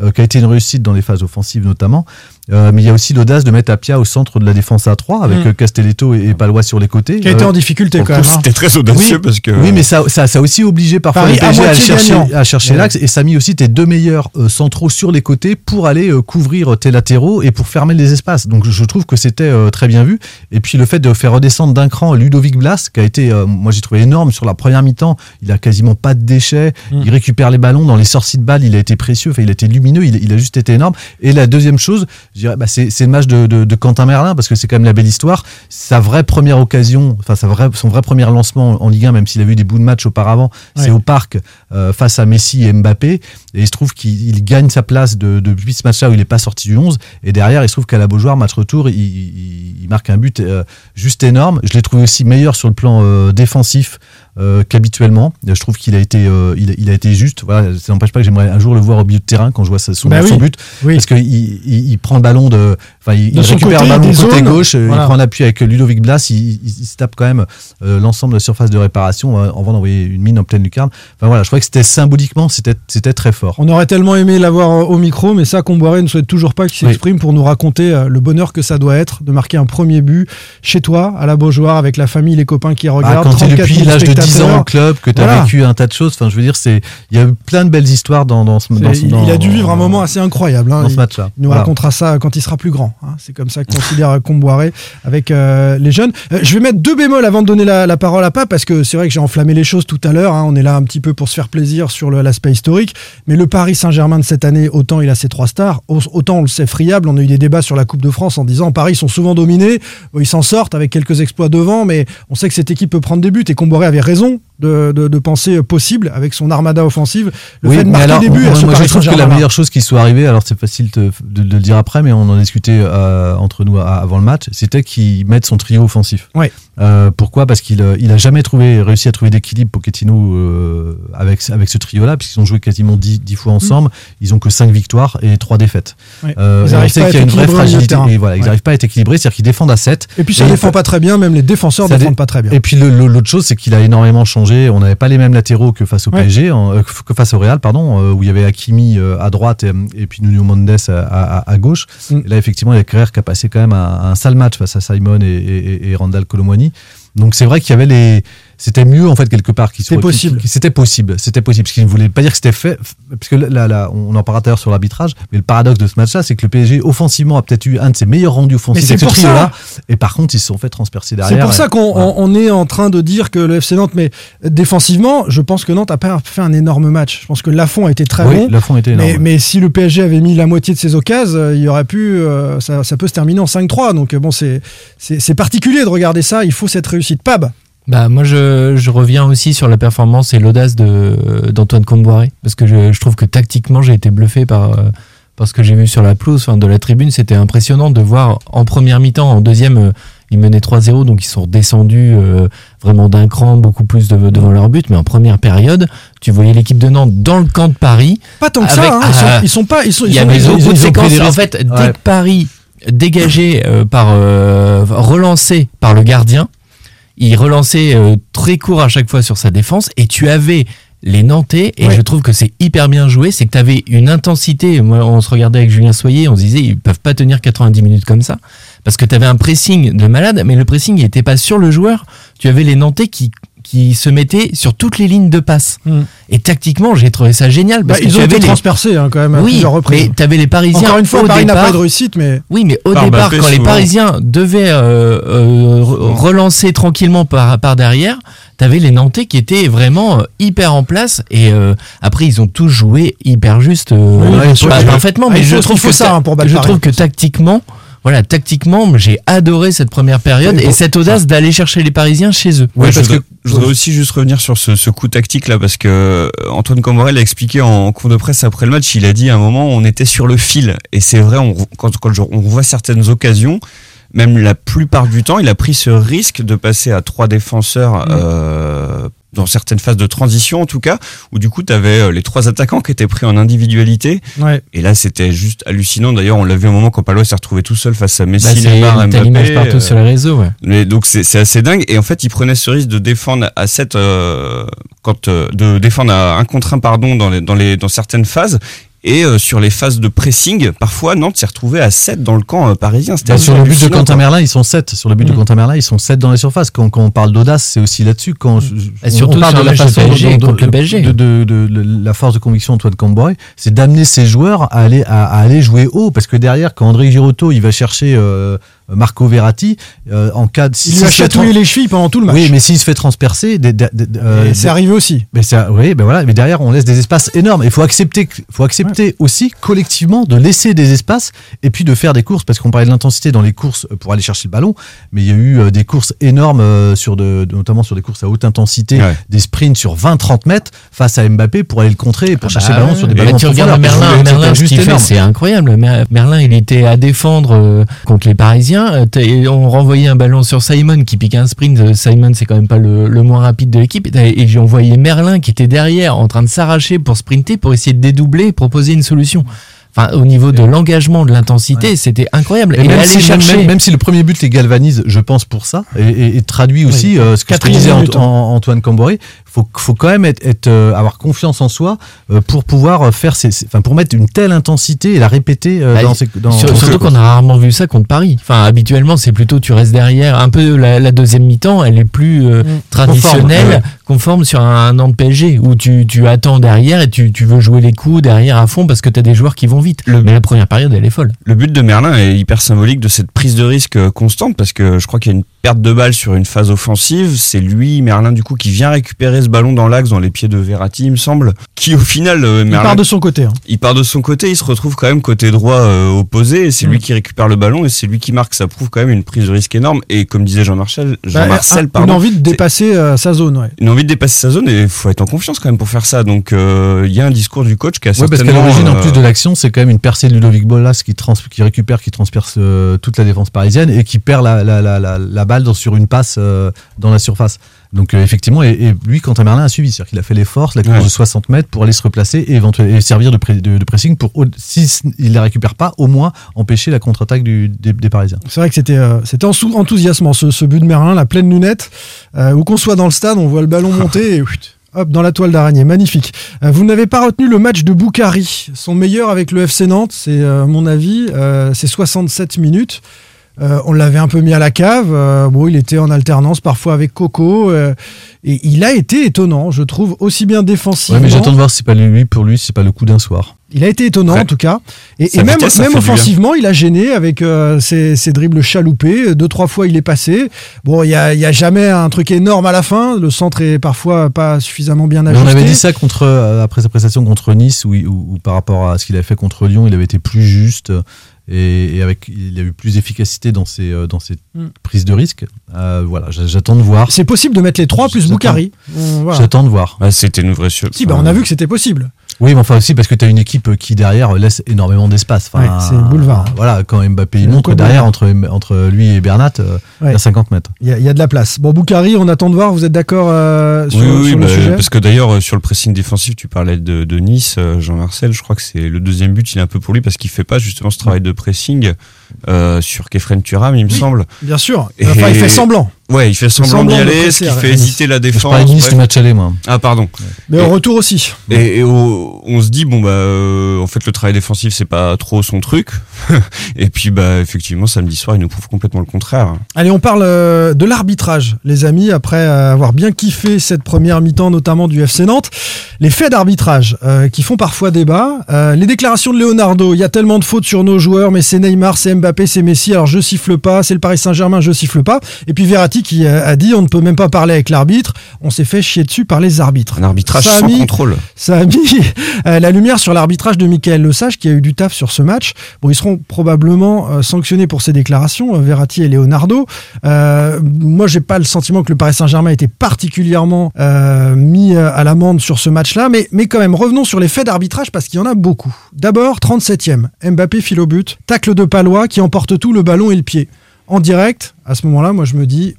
euh, qui a été une réussite dans les phases offensives notamment. Euh, mais il y a aussi l'audace de mettre Apia au centre de la défense à 3 avec Mm. euh, Castelletto et, et Palois sur les côtés. qui a été Euh, en difficulté quand même. hein. C'était très audacieux Oui. parce que. oui, mais ça, ça, ça a aussi obligé parfois Paris les à PSG à, chercher, à chercher Ouais. l'axe et ça a mis aussi tes deux meilleurs euh, centraux sur les côtés pour aller euh, couvrir tes latéraux et pour fermer les espaces. Donc je trouve que c'était euh, très bien vu. Et puis le fait de faire redescendre d'un cran Ludovic Blas, qui a été, euh, moi j'ai trouvé énorme sur la première mi-temps, il a quasiment pas de déchets, Mm. il récupère les ballons dans les sorties de balles, il a été précieux, enfin, il a été lumineux, il, il a juste été énorme. Et la deuxième chose, je dirais, bah, c'est le match de, de- de Quentin Merlin parce que c'est quand même la belle histoire. Sa vraie première occasion, enfin sa vraie, son vrai premier lancement en Ligue 1, même s'il a eu des bouts de match auparavant, c'est au parc euh, face à Messi et Mbappé. Et il se trouve qu'il il gagne sa place de- depuis ce match-là où il n'est pas sorti du 11. Et derrière, il se trouve qu'à la Beaujoire, match retour, il, il- il marque un but euh, juste énorme. Je l'ai trouvé aussi meilleur sur le plan euh, défensif euh, qu'habituellement. Je trouve qu'il a été, euh, il, a- il a été juste. Voilà, ça n'empêche pas que j'aimerais un jour le voir au milieu de terrain quand je vois son, Bah son oui. but, Oui. parce qu'il il, il prend le ballon de, enfin, il, De récupère côté, le ballon côté zones. gauche, euh, Voilà. il prend l'appui avec Ludovic Blas, il, se tape quand même euh, l'ensemble de la surface de réparation euh, avant d'envoyer une mine en pleine lucarne. Enfin voilà, je crois que c'était symboliquement, c'était, c'était très fort. On aurait tellement aimé l'avoir au micro, mais ça, Comboiré ne souhaite toujours pas qu'il Oui. s'exprime pour nous raconter le bonheur que ça doit être de marquer un premier but chez toi, à la Beaujoire, avec la famille, les copains qui Ah, regardent. quand tu es 34 depuis 000 l'âge de 10 ans au club, que tu as Voilà. vécu un tas de choses, enfin je veux dire, c'est, il y a eu plein de belles histoires dans, dans ce, ce- il, il a dû vivre un moment assez incroyable. hein. dans ce match-là. Il nous Voilà. racontera ça quand il sera plus grand. hein. C'est comme ça que considère Comboiré avec euh, les jeunes. Euh, je vais mettre deux bémols avant de donner la, la parole à Pape parce que c'est vrai que j'ai enflammé les choses tout à l'heure. hein. On est là un petit peu pour se faire plaisir sur l'aspect historique. Mais le Paris Saint-Germain de cette année, autant il a ses trois stars, au- autant on le sait friable. On a eu des débats sur la Coupe de France en disant Paris sont souvent dominés. Ils s'en sortent avec quelques exploits devant, mais on sait que cette équipe peut prendre des buts. Et Comboiré avait raison mais um. De, de, de pensée possible avec son armada offensive. Le Oui, fait de marquer alors, des buts à ce moi, je trouve que la meilleure chose qui soit arrivée, alors c'est facile de, de- de le dire après, mais on en discutait euh, entre nous avant le match, c'était qu'il mette son trio offensif. Ouais. Euh, pourquoi? Parce qu'il euh, il a jamais trouvé, réussi à trouver d'équilibre Pochettino euh, avec, avec ce trio-là, puisqu'ils ont joué quasiment 10, 10 fois ensemble, ils ont que 5 victoires et 3 défaites. Ouais. Euh, Ils arrivent pas à y a une vraie fragilité. Et voilà, ils n'arrivent pas à être équilibrés, c'est-à-dire qu'ils défendent à 7. Et puis ça Et défend pas très bien, même les défenseurs ça défendent dé- pas très bien. Et puis l'autre chose, c'est qu'il a énormément changé. On n'avait pas les mêmes latéraux que face au. PSG, euh, que face au Real, pardon, euh, où il y avait Hakimi euh, à droite et, et puis Nuno Mendes à, à- à gauche. Mm. Et là, effectivement, il y a Kerrer qui a passé quand même un, un sale match face à Simon et, et, et Randall Colomwani. Donc c'est vrai qu'il y avait les. C'était mieux en fait quelque part qu'il C'était possible. C'était possible. C'était possible. Parce qu'il ne voulait pas dire que c'était fait. Parce que là, là, on en parlera tout à l'heure sur l'arbitrage. Mais le paradoxe de ce match-là, c'est que le PSG offensivement a peut-être eu un de ses meilleurs rendus offensifs c'est ce pour ça. trio-là. Et par contre, ils se sont fait transpercer derrière. C'est pour ça qu'on on- est en train de dire que le FC Nantes, mais défensivement, je pense que Nantes a pas fait un énorme match. Je pense que Lafont a été très Oui, bon. Lafont était énorme. Mais, mais si le PSG avait mis la moitié de ses occasions, euh, il y aurait pu, euh, ça, ça peut se terminer en 5-3. Donc euh, bon, c'est particulier de regarder ça. Il faut cette réussite. Pab. Bah moi je, je reviens aussi sur la performance et l'audace de d'Antoine Comboiré parce que je, je trouve que tactiquement j'ai été bluffé par euh, par ce que j'ai vu sur la pelouse enfin, de la tribune c'était impressionnant de voir en première mi-temps en deuxième euh, ils menaient 3-0 donc ils sont descendus euh, vraiment d'un cran beaucoup plus de- devant leur but mais en première période tu voyais l'équipe de Nantes dans le camp de Paris Pas tant que Avec- ça. hein. Ils, sont, ils sont pas. Ils sont. il ils y sont- avait beaucoup de séquences. En fait, dès que Paris dégagé euh, par euh, relancé par le gardien, il relançait euh, très court à chaque fois sur sa défense et tu avais les Nantais et Ouais. je trouve que c'est hyper bien joué, c'est que tu avais une intensité. Moi, on se regardait avec Julien Soyer, on se disait ils peuvent pas tenir 90 minutes comme ça parce que tu avais un pressing de malade, mais le pressing il était pas sur le joueur. Tu avais les Nantais qui qui se mettaient sur toutes les lignes de passe. Mm. Et tactiquement, j'ai trouvé ça génial Bah, parce que ils ont été les- transpercés hein, quand même à oui, plusieurs reprises. mais t'avais les Parisiens. Encore une fois, au Paris n'a pas départ. de réussite, mais Oui, mais au Par départ, Mbappé, quand les. Parisiens devaient euh, euh, re- relancer tranquillement par, par derrière, t'avais les Nantais qui étaient vraiment euh, hyper en place. Et euh, après, ils ont tous joué hyper juste, euh, Oui, bien pas sûr. parfaitement. Ah, mais je trouve que ça, ta- hein, pour je trouve que tactiquement, voilà, tactiquement, j'ai adoré cette première période et bon. cette audace d'aller chercher les Parisiens chez eux. Je, voudrais, que- je voudrais aussi juste revenir sur ce, ce coup tactique là parce que euh, Antoine Comorel l'a expliqué en cours de presse après le match. Il a dit à un moment on était sur le fil et c'est vrai. On, quand, quand je- on voit certaines occasions, même la plupart du temps, il a pris ce risque de passer à trois défenseurs euh, dans certaines phases de transition en tout cas, où du coup tu avais les trois attaquants qui étaient pris en individualité. ouais. Et là c'était juste hallucinant. D'ailleurs on l'a vu un moment quand Palois s'est retrouvé tout seul face à Bah, Messi, c'est- Neymar, Mbappé. l'image partout euh, sur les réseaux, ouais. mais donc c'est assez dingue et en fait il prenait ce risque de défendre à 7 quand euh, de défendre à un contre un pardon dans les dans les dans certaines phases et euh, sur les phases de pressing parfois Nantes s'est retrouvé à 7 dans le camp euh, parisien c'était Bah, sur le but de hallucinant, Quentin. Merlin, ils sont 7. Sur le but de Mm. Quentin Merlin, ils sont 7 dans les surfaces. Quand, quand on parle d'audace, c'est aussi là-dessus. Quand je- Et on- surtout on parle sur de la façon de, de- de- de la force de conviction d'Antoine Camboy, c'est d'amener ses joueurs à aller, à, à aller jouer haut. Parce que derrière, quand André Girotto, il va chercher euh, Marco Verratti, euh, en cas de. Il lui a chatouillé les chevilles pendant tout le match. Oui, mais s'il se fait transpercer, des- des- des- euh, Et c'est arrivé aussi. mais ça, oui, ben voilà. Mais derrière, on laisse des espaces énormes. Il faut accepter, que- faut accepter aussi collectivement de laisser des espaces et puis de faire des courses parce qu'on parlait de l'intensité dans les courses pour aller chercher le ballon, mais il y a eu euh, des courses énormes euh, sur de, de- notamment sur des courses à haute intensité, Ouais. des sprints sur 20-30 mètres face à Mbappé pour aller le contrer et pour chercher Bah le ballon ouais. sur des Bah, ballons. tu regardes. Merlin, Merlin ce c'est incroyable. Mer- Merlin, il était à défendre euh, contre les Parisiens. Euh, On renvoyait un ballon sur Simon qui piquait un sprint. Euh, Simon, c'est quand même pas le, le moins rapide de l'équipe. Et j'ai envoyé Merlin qui était derrière en train de s'arracher pour sprinter, pour essayer de dédoubler et proposer une solution. Enfin, au niveau de l'engagement, de l'intensité, c'était incroyable. Et, Et, même, aller si, même- chercher. même- même si le premier but les galvanise, je pense pour ça, et, et- et traduit aussi Oui. euh, ce que disait hein. Ant- Antoine Camboré, faut, faut quand même être, être, euh, avoir confiance en soi euh, pour pouvoir faire ces, ces- enfin pour mettre une telle intensité et la répéter euh, Bah, dans ses, dans, Sur- dans- surtout qu'on a rarement vu ça contre Paris. Enfin, habituellement, c'est plutôt tu restes derrière. Un peu la, la deuxième mi-temps, elle est plus euh, traditionnelle, Conforme, conforme, sur un, an de PSG où tu, tu attends derrière et tu, tu veux jouer les coups derrière à fond parce que tu as des joueurs qui vont vite. Mais la première période, elle est folle. Le but de Merlin est hyper symbolique de cette prise de risque euh, constante parce que je crois qu'il y a une perte de balle sur une phase offensive. C'est lui, Merlin, du coup, qui vient récupérer ce ballon dans l'axe, dans les pieds de Verratti, il me semble. Qui, au final, euh, Il Merlin, part de son côté. hein. il part de son côté, il se retrouve quand même côté droit euh, opposé, et c'est Mm. lui qui récupère le ballon, et c'est lui qui marque. Ça prouve quand même une prise de risque énorme. Et comme disait Jean-Marcel, Bah, Jean-Marcel, une pardon, envie de dépasser euh, sa zone. Ouais. une envie de dépasser sa zone, et il faut être en confiance quand même pour faire ça. Donc, euh, il y a un discours du coach qui a Ouais, parce qu'à certainement, l'origine, en plus de l'action, c'est quand même une percée de Ludovic Bolas qui, trans qui récupère, qui transperce euh, toute la défense parisienne et qui perd la, la, la, la, la balle dans- sur une passe euh, dans la surface. Donc euh, effectivement, et, et lui, Quentin Merlin a suivi, c'est-à-dire qu'il a fait l'effort, la course Ouais. de 60 mètres pour aller se replacer et, servir de, pré- de, de pressing pour, si il la récupère pas, au moins empêcher la contre-attaque des, des Parisiens. C'est vrai que c'était euh, c'était enthousiasmant ce, ce but de Merlin, la pleine lunette. Euh, où qu'on soit dans le stade, on voit le ballon monter et hop dans la toile d'araignée. Magnifique. Vous n'avez pas retenu le match de Boukari, son meilleur avec le FC Nantes, c'est mon avis, c'est 67 minutes. Euh, on l'avait un peu mis à la cave. euh, bon, il était en alternance parfois avec Coco. euh, et il a été étonnant, je trouve, aussi bien Ouais, défensivement. mais j'attends de voir si c'est pas lui, pour lui, si c'est pas le coup d'un soir. Il a été étonnant Ouais. en tout cas. Et, même, vitesse, même offensivement, il a gêné avec ses, ses dribbles chaloupés. Deux, trois fois, il est passé. Bon, il n'y a, y a jamais un truc énorme à la fin. Le centre est parfois pas suffisamment bien Mais ajusté. on avait dit ça contre, après sa prestation contre Nice, où, il- où- où par rapport à ce qu'il avait fait contre Lyon, il avait été plus juste et, et avec, il a eu plus d'efficacité dans ses, euh, dans ses Mm. prises de risque. Euh, voilà, j'attends de voir. C'est possible de mettre les trois plus. Boukari. Voilà. J'attends de voir. c'était une vraie sur- Si, bah, on a vu que c'était possible. Oui, mais enfin aussi parce que tu as une équipe qui derrière laisse énormément d'espace. Enfin, Ouais, c'est le boulevard. Voilà, quand Mbappé il montre derrière entre, entre lui et Bernat, euh, il y a 50 mètres. Il y, a- il y a de la place. Bon, Boukari, on attend de voir. Vous êtes d'accord euh, sur, Oui, oui, sur le bah, sujet parce que d'ailleurs euh, sur le pressing défensif, tu parlais de, de Nice, Jean-Marcel, je crois que c'est le deuxième but, il est un peu pour lui parce qu'il fait pas justement ce travail de pressing euh, sur Kefren Turam, il me semble. Bien sûr. Et- Enfin, il fait semblant. Ouais, il fait semblant d'y semblant aller, ce qui fait hésiter la Je défense. Nice du match aller, moi. Ah pardon. Mais Et- au retour aussi. Et, et au- on se dit bon bah euh, en fait le travail défensif c'est pas trop son truc. et puis bah effectivement samedi soir il nous prouve complètement le contraire. Allez, on parle euh, de l'arbitrage, les amis, après euh, avoir bien kiffé cette première mi-temps, notamment du FC Nantes. Les faits d'arbitrage euh, qui font parfois débat. Euh, les déclarations de Leonardo, il y a tellement de fautes sur nos joueurs, mais c'est Neymar, c'est Mbappé, c'est Messi, alors je siffle pas, c'est le Paris Saint-Germain, je siffle pas. Et puis Verratti qui a dit on ne peut même pas parler avec l'arbitre, on s'est fait chier dessus par les arbitres. Un arbitrage Ça a sans mis- contrôle. ça a mis la lumière sur l'arbitrage de Michael Le Sage qui a eu du taf sur ce match. Bon, ils seront probablement euh, sanctionnés pour ces déclarations, euh, Verratti et Leonardo. Euh, moi, j'ai pas le sentiment que le Paris Saint-Germain était particulièrement mis à l'amende sur ce match-là, mais, mais quand même, revenons sur les faits d'arbitrage parce qu'il y en a beaucoup. D'abord, 37e, Mbappé file au but, tacle de Palois qui emporte tout le ballon et le pied. En direct, à ce moment-là, moi je me dis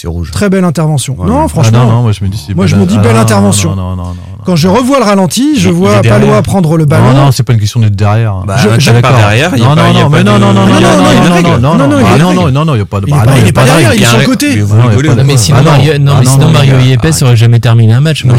C'est rouge. très belle intervention. Ouais. non, Ah, franchement, Ah non, non, moi je me dis. c'est Moi, je belle- me dis ah, belle non, intervention. Non, non, non, non, non. quand je revois le ralenti, je vois. Palois prendre le ballon. Non, non, c'est pas une question d'être derrière. Bah, Je- je- D'accord. derrière, non, pas- non, non, pas mais de- non, non, non, Non, non, non, non, il y a non, non, non, il y ah, pas de. Il est bah, pas- pas de derrière, il est sur le côté. Mais pas de- sinon, Ah, non. Mario, non, Ah, mais non, sinon non, Mario non, Yepes aurait jamais terminé un match. Bah,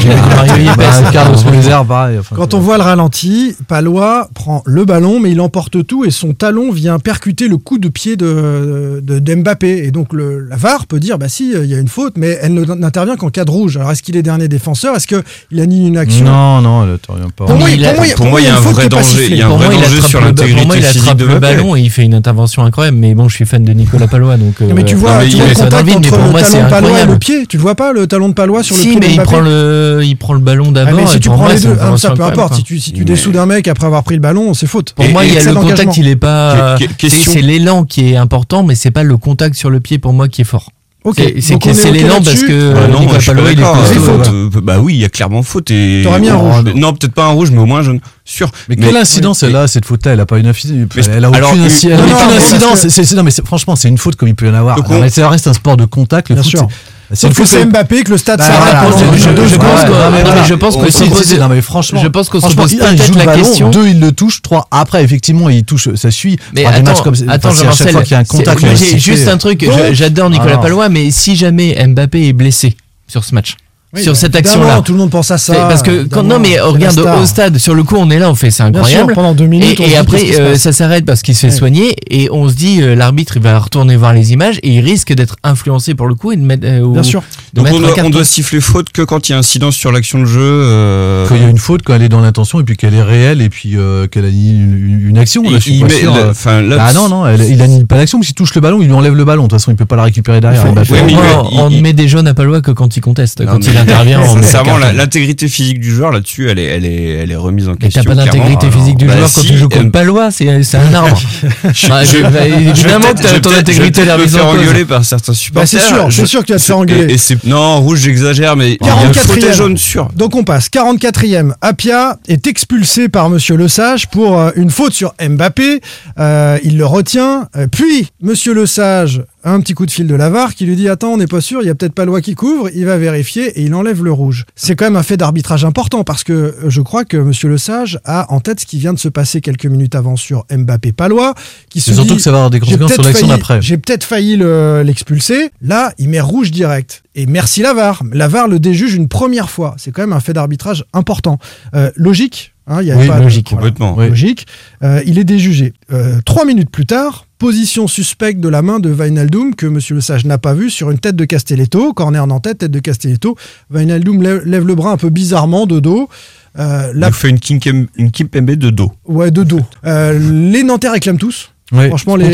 euh, Quand on voit le ralenti, Palois prend le ballon, mais il emporte tout et son talon vient percuter le coup de pied de, de, d'Mbappé. Et donc le, la VAR peut dire, bah si, il y a une faute, mais elle n'intervient qu'en cas de rouge. Alors est-ce qu'il est dernier défenseur? Est-ce qu'il annule une action? Non, non, elle t'oriente pas. Pour moi, il- il a- pour moi, pour moi, il y a une un vrai danger. Il y a un Pour vrai moi, il danger attrape sur le- l'intégrité Pour moi, il attrape le ballon et il fait une intervention incroyable. Mais bon, je suis fan de Nicolas Palois, donc. Mais tu euh, vois, non, mais tu il vois le contact entre pour le talon de Palois et le pied. Tu le vois pas, le talon de Palois sur le Si, pied mais il prend le, il prend le ballon Ah, d'abord. mais si tu prends les deux, ah, ça peu importe. Si tu, si tu dessous d'un mec après avoir pris le ballon, c'est faute. Pour moi, et il y a c'est le contact, il est pas. C'est l'élan qui est important, mais c'est pas le contact sur le pied pour moi qui est fort. Ok. C'est- l'élan parce que Bah non, Nicolas je suis pas Palois, il est. Euh, euh, Bah oui, il y a clairement faute et. T'aurais mis un Oh, rouge. mais- Non, peut-être pas un rouge, mais au moins jaune. Sûr. Mais quelle incidence elle a cette faute-là? Elle a pas une incidence. Elle a aucune, incidence. non, mais c'est- franchement, c'est une faute comme il peut y en avoir. Ça reste un sport de contact. Le Bien foot, Sauf que c'est Mbappé que le stade Bah, s'arrête pendant je- deux je secondes. pense que- non, mais voilà. je pense pose- poser- non, mais franchement, je pense qu'on se pose peut-être joue la question. deux, il le touche, trois, après, effectivement, il touche, ça suit. Mais attends, comme attends, Jean-Marcel, qu'il y a un contact, juste un truc. Je- J'adore Nicolas. Palois, mais si jamais Mbappé est blessé sur ce match, Oui, sur bah, cette action-là, Tout le monde pense à ça. parce que quand, non, mais regarde au stade, sur le coup, on est là, on fait c'est Bien sûr, incroyable. pendant deux minutes. Et, après, euh, ça s'arrête parce qu'il se fait Ouais. soigner et on se dit, euh, l'arbitre, il va retourner voir les images et il risque d'être influencé pour le coup et de mettre. euh, au- Bien sûr. Donc on doit, on doit siffler faute que quand il y a incidence sur l'action de jeu. euh, Quand il y a une faute, quand elle est dans l'intention et puis qu'elle est réelle et puis euh, qu'elle annule une, une action. Là, Il- met sûr, le- euh, là, ah non, non, elle- il annule pas l'action, mais s'il touche le ballon, il lui enlève le ballon. De toute façon, il peut pas la récupérer derrière. Faut- Mbappé. Ouais, mais il- on il- met des jaunes à Palois que quand il conteste. Non, quand mais- il intervient, Sincèrement, l'intégrité physique du joueur là-dessus, elle est, elle est, elle est remise en Mais question. t'as pas d'intégrité physique du Bah, joueur quand tu joues euh, contre Palois, c'est c'est un arbre. Bah, bah, évidemment ton intégrité je est vais la peut-être mise me en cause. par certains supporters. Bah, c'est sûr, c'est sûr faire engueuler. Non rouge, j'exagère, mais il y a une faute 44e. et jaune sûr. Donc on passe. 44e. Apia est expulsé par Monsieur Lesage pour euh, une faute sur Mbappé. Euh, il le retient. Euh, puis Monsieur Lesage un petit coup de fil de Lavar qui lui dit Attends, on n'est pas sûr, il y a peut-être pas loi qui couvre. Il va vérifier et il enlève le rouge. C'est quand même un fait d'arbitrage important parce que euh, je crois que Monsieur Lesage a en tête ce qui vient de se passer quelques minutes avant sur Mbappé Palois. Qui se surtout dit, que ça va avoir des conséquences sur l'action d'après. J'ai peut-être failli le- l'expulser. Là, il met rouge direct. Et merci Lavar. Lavar le déjuge une première fois. C'est quand même un fait d'arbitrage important. Euh, logique. hein, il y a Oui, pas- logique, voilà, complètement. Oui. Logique. Euh, il est déjugé. Euh, trois minutes plus tard, position suspecte de la main de Wijnaldum que Monsieur Le Sage n'a pas vu sur une tête de Castelletto. Corner nantais, tête de Castelletto. Wijnaldum lève, lève le bras un peu bizarrement de dos. Euh, Il fait une Kimpembe de dos. ouais, de dos. Euh, les Nantais réclament tous. Oui, Franchement, les,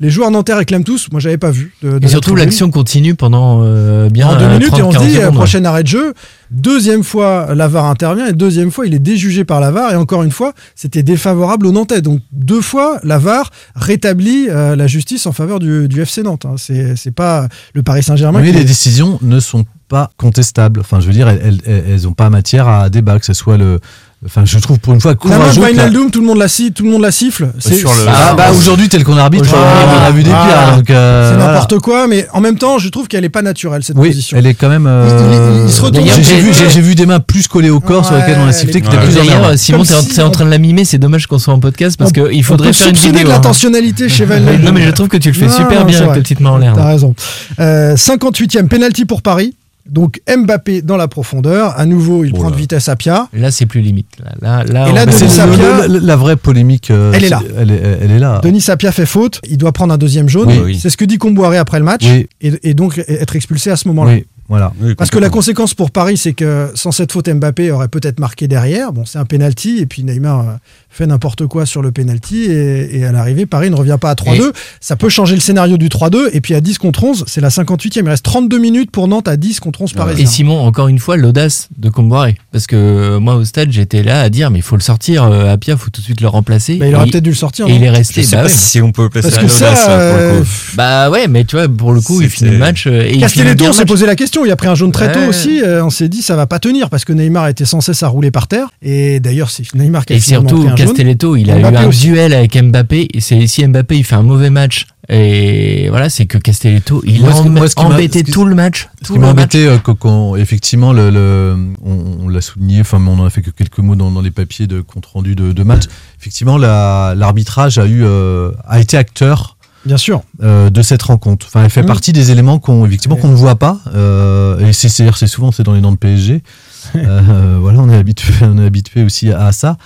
les joueurs nantais réclament tous. Moi, j'avais pas vu. De, de Et surtout, l'action continue pendant euh, bien en deux euh, minutes 30, et on se 40 dit euh, secondes. prochain arrêt de jeu. Deuxième fois, Lavar intervient et deuxième fois, il est déjugé par Lavar et encore une fois, c'était défavorable aux Nantais. Donc deux fois, Lavar rétablit euh, la justice en faveur du, du FC Nantes. hein. C'est c'est pas le Paris Saint-Germain. Mais les décisions ne sont pas contestables. Enfin, je veux dire, elles, elles, elles ont pas matière à débat, que ce soit le. Enfin, je trouve pour une fois La main de courageux. que la- Wijnaldum, tout le monde la siffle, tout le monde la siffle. C'est sur le- Ah, bah aujourd'hui, tel qu'on arbitre, Aujourd'hui, on en a vu des voilà. pires. Donc, euh, c'est voilà. n'importe quoi, mais en même temps, je trouve qu'elle est pas naturelle cette Oui, position. elle est quand même. Il- il- il se retourne J'ai vu, j'ai- j'ai vu des mains plus collées au corps sur lesquelles on a elle sifflé étaient Ouais. plus D'ailleurs, emmerdant. Simon, t'es en, si train de la mimer, c'est dommage qu'on soit en podcast parce qu'il on faudrait peut faire une vidéo. de hein. l'intentionnalité chez Wijnaldum. Non, mais je trouve que tu le fais super bien avec vrai. tes petites mains en l'air. T'as raison. Euh, 58e penalty pour Paris. Donc Mbappé dans la profondeur. À nouveau, il Oh prend de vitesse à Pia. Là, c'est plus limite. Là, là, là, Et là, Denis Sapia- le- le- la vraie polémique. euh, Elle est là. Elle est, elle est là. Denis Sapia fait faute. Il doit prendre un deuxième jaune. Oui, oui. C'est ce que dit Comboiré après le match. Oui. Et, et donc être expulsé à ce moment-là. Voilà. Oui, Parce que la conséquence pour Paris, c'est que sans cette faute, Mbappé aurait peut-être marqué derrière. Bon, c'est un penalty. Et puis Neymar euh, fait n'importe quoi sur le penalty. Et, et à l'arrivée, Paris ne revient pas à 3-2. Ça peut changer le scénario du 3-2. Et puis à 10 contre 11, c'est la 58e. Il reste 32 minutes pour Nantes à 10 contre 11 Et parisiens. Simon, encore une fois, l'audace de Comboiré. Parce que euh, moi, au stade, j'étais là à dire, mais il faut le sortir. Euh, Apia, faut tout de suite le remplacer. Bah, il aurait Et- peut-être dû le sortir. Et il est Je resté. sais Bah, pas ouais. si on peut le placer Parce à que l'audace, le euh, coup. Bah ouais, mais tu vois, pour le coup, il finit le match. Et il Castelletto, s'est posé la question. Il a pris un jaune très tôt Ouais. aussi. Euh, on s'est dit, ça va pas tenir parce que Neymar était sans cesse à rouler par terre. Et d'ailleurs, c'est Neymar qui a Et surtout, pris un jaune. Castelletto, il a Mbappé eu un aussi. duel avec Mbappé. Et si Mbappé il fait un mauvais match, et voilà, c'est que Castelletto, il Moi, a ce moi, ce embêté ce tout le match. Ce Tout qui m'a le match. embêté, euh, quand- effectivement, le, le- on, on l'a souligné, enfin, on en a fait que quelques mots dans, dans les papiers de compte rendu de, de match. Effectivement, la- l'arbitrage a eu, euh, a été acteur Bien sûr. euh, de cette rencontre. Enfin, elle fait partie des éléments qu'on, effectivement, qu'on ne voit pas. euh, et c'est, c'est, c'est souvent, c'est dans les dents de PSG. Euh, voilà, on est habitué, on est habitué aussi à, à ça.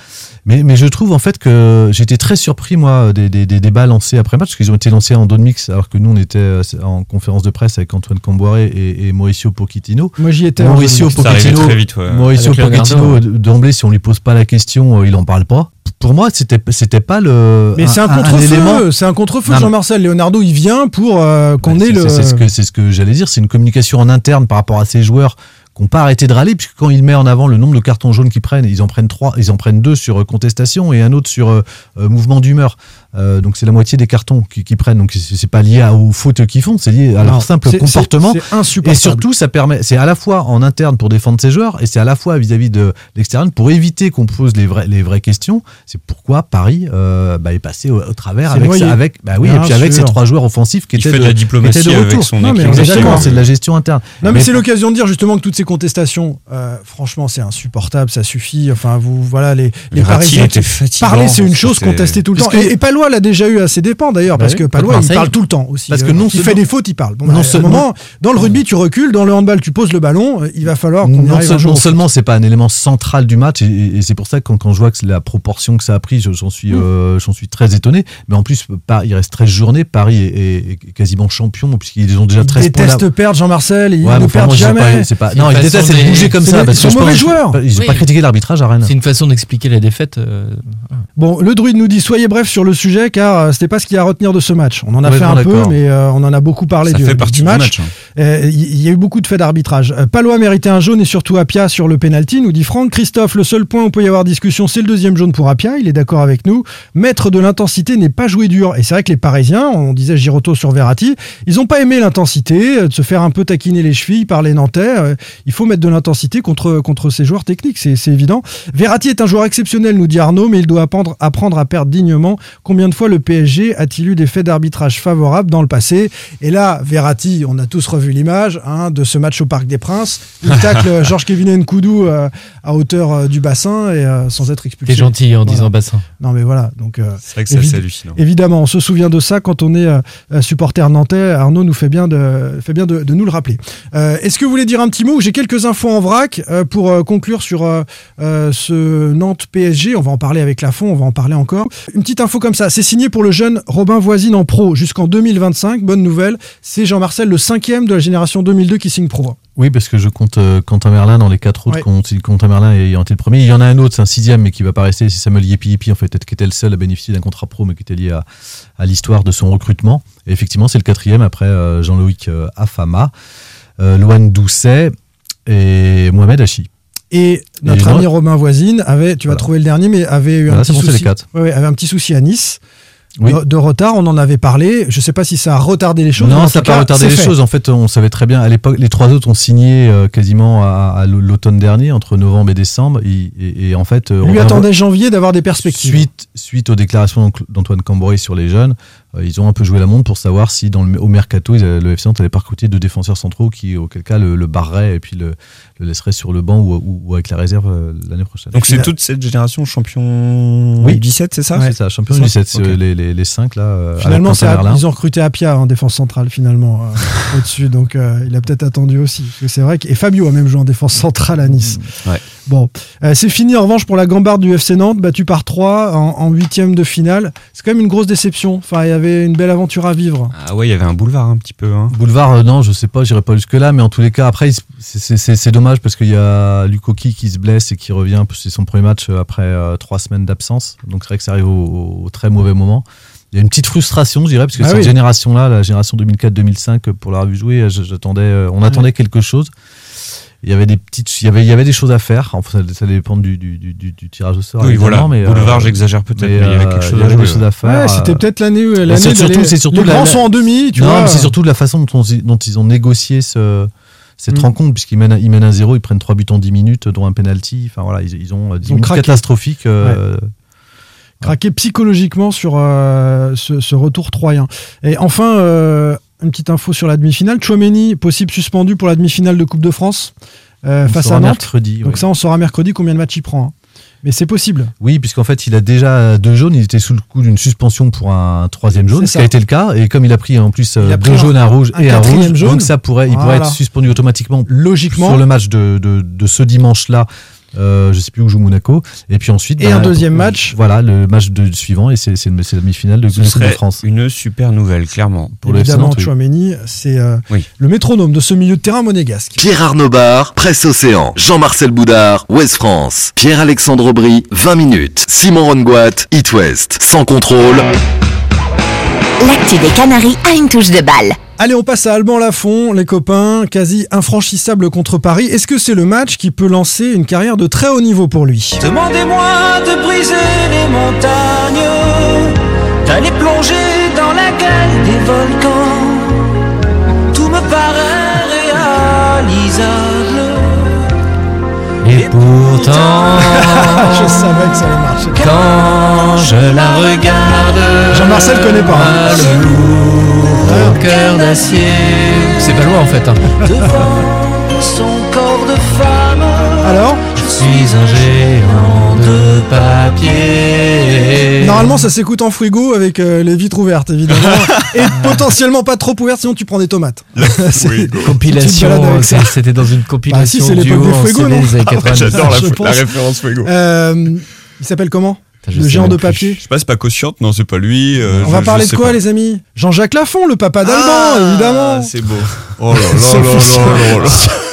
Mais, mais je trouve en fait que j'étais très surpris moi des, des, des débats lancés après match parce qu'ils ont été lancés en dos de mix alors que nous on était euh, en conférence de presse avec Antoine Camboiré et, et Mauricio Pochettino. Moi, j'y étais. Mauricio Ça arrivait Pochettino, très vite, ouais. Mauricio Pochettino d'emblée si on lui pose pas la question il en parle pas. Pour moi c'était c'était pas le. Mais c'est un contre-feu, c'est un contre-feu, Jean-Marcel. Leonardo, il vient pour euh, qu'on Ouais, ait le. C'est ce que, c'est ce que j'allais dire. C'est une communication en interne par rapport à ces joueurs qui n'ont pas arrêté de râler, puisque quand il met en avant le nombre de cartons jaunes qu'ils prennent, ils en prennent trois, ils en prennent deux sur euh, contestation et un autre sur euh, mouvement d'humeur. Euh, donc c'est la moitié des cartons qu'ils qu'ils prennent. Donc c'est pas lié à- aux fautes qu'ils font, c'est lié à Non, leur simple comportement. c'est- C'est insupportable. Et surtout, ça permet, c'est à la fois en interne pour défendre ses joueurs et c'est à la fois vis-à-vis de l'extérieur pour éviter qu'on pose les vraies, les vraies questions. C'est pourquoi Paris euh, bah, est passé au, au travers avec, ça- avec, bah oui, Bien et puis avec sûr. ces trois joueurs offensifs qui Il étaient fait de la diplomatie qui de avec retour. son Non, mais Exactement, d'accord. c'est de la gestion interne. Non, mais, Mais- c'est l'occasion de dire justement que toutes ces contestations, euh, franchement, c'est insupportable, ça suffit. Enfin, vous, voilà, les, les Parisiens. qui- Parler, c'est une chose, contester tout le temps. Et, et Palois l'a déjà eu à ses dépens, d'ailleurs, Bah parce oui, que Palois, il parle tout le temps aussi. Parce que Euh, non il fait des fautes, il parle. Bon, non bah, un seulement- moment, dans le rugby, tu recules, dans le handball, tu poses le ballon, euh, il va falloir qu'on non, seul- non seulement c'est pas un élément central du match et, c'est pour ça que quand, quand je vois que c'est la proportion que ça a pris je- j'en suis Mm. euh, j'en suis très étonné mais en plus Paris- il reste 13 journées Paris est, est- est quasiment champion puisqu'ils ont déjà Il 13 points déteste là- perdre Jean-Marcel, il Ouais, ne mais enfin, perd moi, j'ai jamais. pas- c'est pas C'est non ils détestent des- bouger comme ça ils sont mauvais joueurs. ils ont Oui. pas critiqué l'arbitrage à Rennes C'est une façon d'expliquer la défaite. Bon, le druide nous dit soyez bref sur le sujet car euh, c'était pas ce qu'il y a à retenir de ce match. On en a fait bon, un peu, mais euh, on en a beaucoup parlé Ça du, fait partie du match. hein. Euh, Il y a eu beaucoup de faits d'arbitrage. Palois méritait un jaune et surtout Apia sur le penalty, nous dit Franck. Christophe, le seul point où peut y avoir discussion, c'est le deuxième jaune pour Apia. Il est d'accord avec nous. Maître de l'intensité n'est pas joué dur. Et c'est vrai que les Parisiens, on disait Giroto sur Verratti, ils ont pas aimé l'intensité, de se faire un peu taquiner les chevilles par les Nantais. Il faut mettre de l'intensité contre, contre ces joueurs techniques, c'est c'est évident. Verratti est un joueur exceptionnel, nous dit Arnaud, mais il doit apprendre, apprendre à perdre dignement. Combien de fois le PSG a-t-il eu des faits d'arbitrage favorables dans le passé Et là, Verratti, on a tous revu l'image hein, de ce match au Parc des Princes. Il tacle Georges Kevin Nkoudou euh, à hauteur euh, du bassin et euh, sans être expulsé. T'es gentil en Voilà. disant bassin. Non mais voilà, donc euh, C'est vrai que c'est hallucinant. Évidemment, on se souvient de ça quand on est supporter nantais. Arnaud nous fait bien de, fait bien de, de nous le rappeler. Euh, Est-ce que vous voulez dire un petit mot J'ai quelques infos en vrac euh, pour euh, conclure sur euh, euh, ce Nantes PSG. On va en parler avec Lafont, on va en parler encore. Une petite info comme ça. C'est signé pour le jeune Robin Voisine en pro jusqu'en 2025. Bonne nouvelle. C'est Jean-Marcel, le cinquième de la génération 2002 qui signe pro. Oui, parce que je compte euh, Quentin Merlin dans les quatre autres. Ouais. Quentin- Merlin ayant été le premier. Il y en a un autre, c'est un sixième, mais qui va pas rester. C'est Samuel Yepi en fait, qui était le seul à bénéficier d'un contrat pro, mais qui était lié à, à l'histoire de son recrutement. Et effectivement, c'est le quatrième après euh, Jean-Loïc euh, Afama, Loane Doucet et Mohamed Hachi. Et notre Et ami moi- Robin Voisine avait, tu vas Voilà. trouver le dernier, mais avait eu un Voilà, petit bon, souci. quatre. Ouais, ouais, avait un petit souci à Nice. Oui. De, de retard, on en avait parlé. Je sais pas si ça a retardé les choses. Non, ça n'a pas retardé les fait. choses. En fait, on savait très bien. À l'époque, les trois autres ont signé euh, quasiment à, à l'automne dernier, entre novembre et décembre. Et, et- et en fait, euh, Lui attendait janvier d'avoir des perspectives. Suite, suite aux déclarations d'Antoine Camboré sur les jeunes, ils ont un peu joué la montre pour savoir si dans le, au mercato, ils, le FC Nantes allait pas recruter deux défenseurs centraux qui, auquel cas, le, le barrerait et puis le, le laisserait sur le banc ou, ou- ou avec la réserve euh, l'année prochaine. Donc c'est toute cette génération champion Oui. 17, c'est ça c'est ça, champion Ça, 17, ok. euh, les, les, les cinq là. euh, Finalement, à- ils ont recruté Apia en défense centrale, finalement, euh, au-dessus. Donc, euh, il a peut-être attendu aussi. Parce que c'est vrai que, et Fabio a même joué en défense centrale à Nice. Ouais. Bon, Euh, c'est fini en revanche pour la gambarde du FC Nantes, battu par 3 en, huitième de finale. C'est quand même une grosse déception. Enfin, il y avait une belle aventure à vivre. Ah ouais, il y avait un boulevard un petit peu. Hein. Boulevard, euh, non, je sais pas, j'irai pas jusque là, mais en tous les cas, après, c'est- dommage parce qu'il y a Lukoki qui se blesse et qui revient, c'est son premier match euh, après euh, trois semaines d'absence, donc c'est vrai que ça arrive au, au très mauvais moment. Il y a une petite frustration, je dirais, parce que Ah cette oui. génération-là, la génération 2004-2005, euh, pour l'avoir vu jouer, j'attendais, on attendait quelque chose. Il y avait des petites, il y avait, il y avait des choses à faire. Enfin, ça, ça dépend du, du, du, du- du tirage au sort. Oui, voilà. mais, Boulevard, euh, j'exagère peut-être, mais il y avait quelque euh, chose il y à avait jouer, des choses ouais. à faire. Ouais, c'était peut-être l'année l'année c'est surtout, c'est surtout les la- grands la- sont en demi, tu non, vois. mais c'est surtout la façon dont, ils- dont ils ont négocié ce, cette Mm. rencontre, puisqu'ils mènent, ils mènent un 0, ils prennent 3 buts en 10 minutes, dont un penalty. Enfin voilà, ils, ils ont 10 ont minutes craqué. catastrophiques. euh, craqué psychologiquement sur euh, ce, ce retour troyen. Et enfin, euh, une petite info sur la demi-finale. Chouameni, possible suspendu pour la demi-finale de Coupe de France euh, face à Nantes. mercredi. Donc ça, on saura mercredi combien de matchs il prend. hein. Mais c'est possible. Oui, puisqu'en fait, il a déjà deux jaunes. Il était sous le coup d'une suspension pour un troisième jaune, ce qui a été le cas. Et comme il a pris en plus euh, Il a pris deux un- jaunes, un rouge un et un rouge, jaune. donc ça pourrait, il pourrait être suspendu automatiquement Logiquement. sur le match de, de, de ce dimanche-là. Euh, je sais plus où joue Monaco. Et puis ensuite, Et bah, un deuxième euh, match. Voilà, le match de, suivant et c'est la demi-finale de, Ce de Coupe de serait France. une super nouvelle, clairement. Pour Évidemment. Chouameni, c'est euh, Oui. le métronome de ce milieu de terrain monégasque. Pierre Arnaud Bar, Presse Océan, Jean-Marcel Boudard, Ouest France, Pierre-Alexandre Aubry, 20 minutes, Simon Rongoat, It West, sans contrôle. L'actu des Canaries a une touche de balle. Allez, on passe à Alban Lafont, les copains, quasi infranchissable contre Paris. Est-ce que c'est le match qui peut lancer une carrière de très haut niveau pour lui? Demandez-moi de briser les montagnes, d'aller plonger dans la gueule des volcans. Tout me paraît réalisable. Pourtant, Je savais que ça allait marcher. quand je la regarde, Jean-Marcel connaît pas, hein. Le lourd au cœur d'acier. C'est pas loin en fait. hein. Devant son corps de femme. Alors Je suis un géant de papier. Normalement, ça s'écoute en frigo avec euh, les vitres ouvertes, évidemment. et potentiellement pas trop ouvertes, sinon tu prends des tomates. C'est- Compilation, c'était dans une compilation Bah, si, c'est l'époque des CD non des années 90. J'adore la, référence Fuego. Euh, il s'appelle comment je Le géant de plus. papier. Je sais pas, c'est pas Cautionte, non, c'est pas lui. euh, On je- va je parler de quoi, pas. les amis? Jean-Jacques Lafont, le papa d'Alban, Ah, évidemment. C'est beau. Oh là là là là là.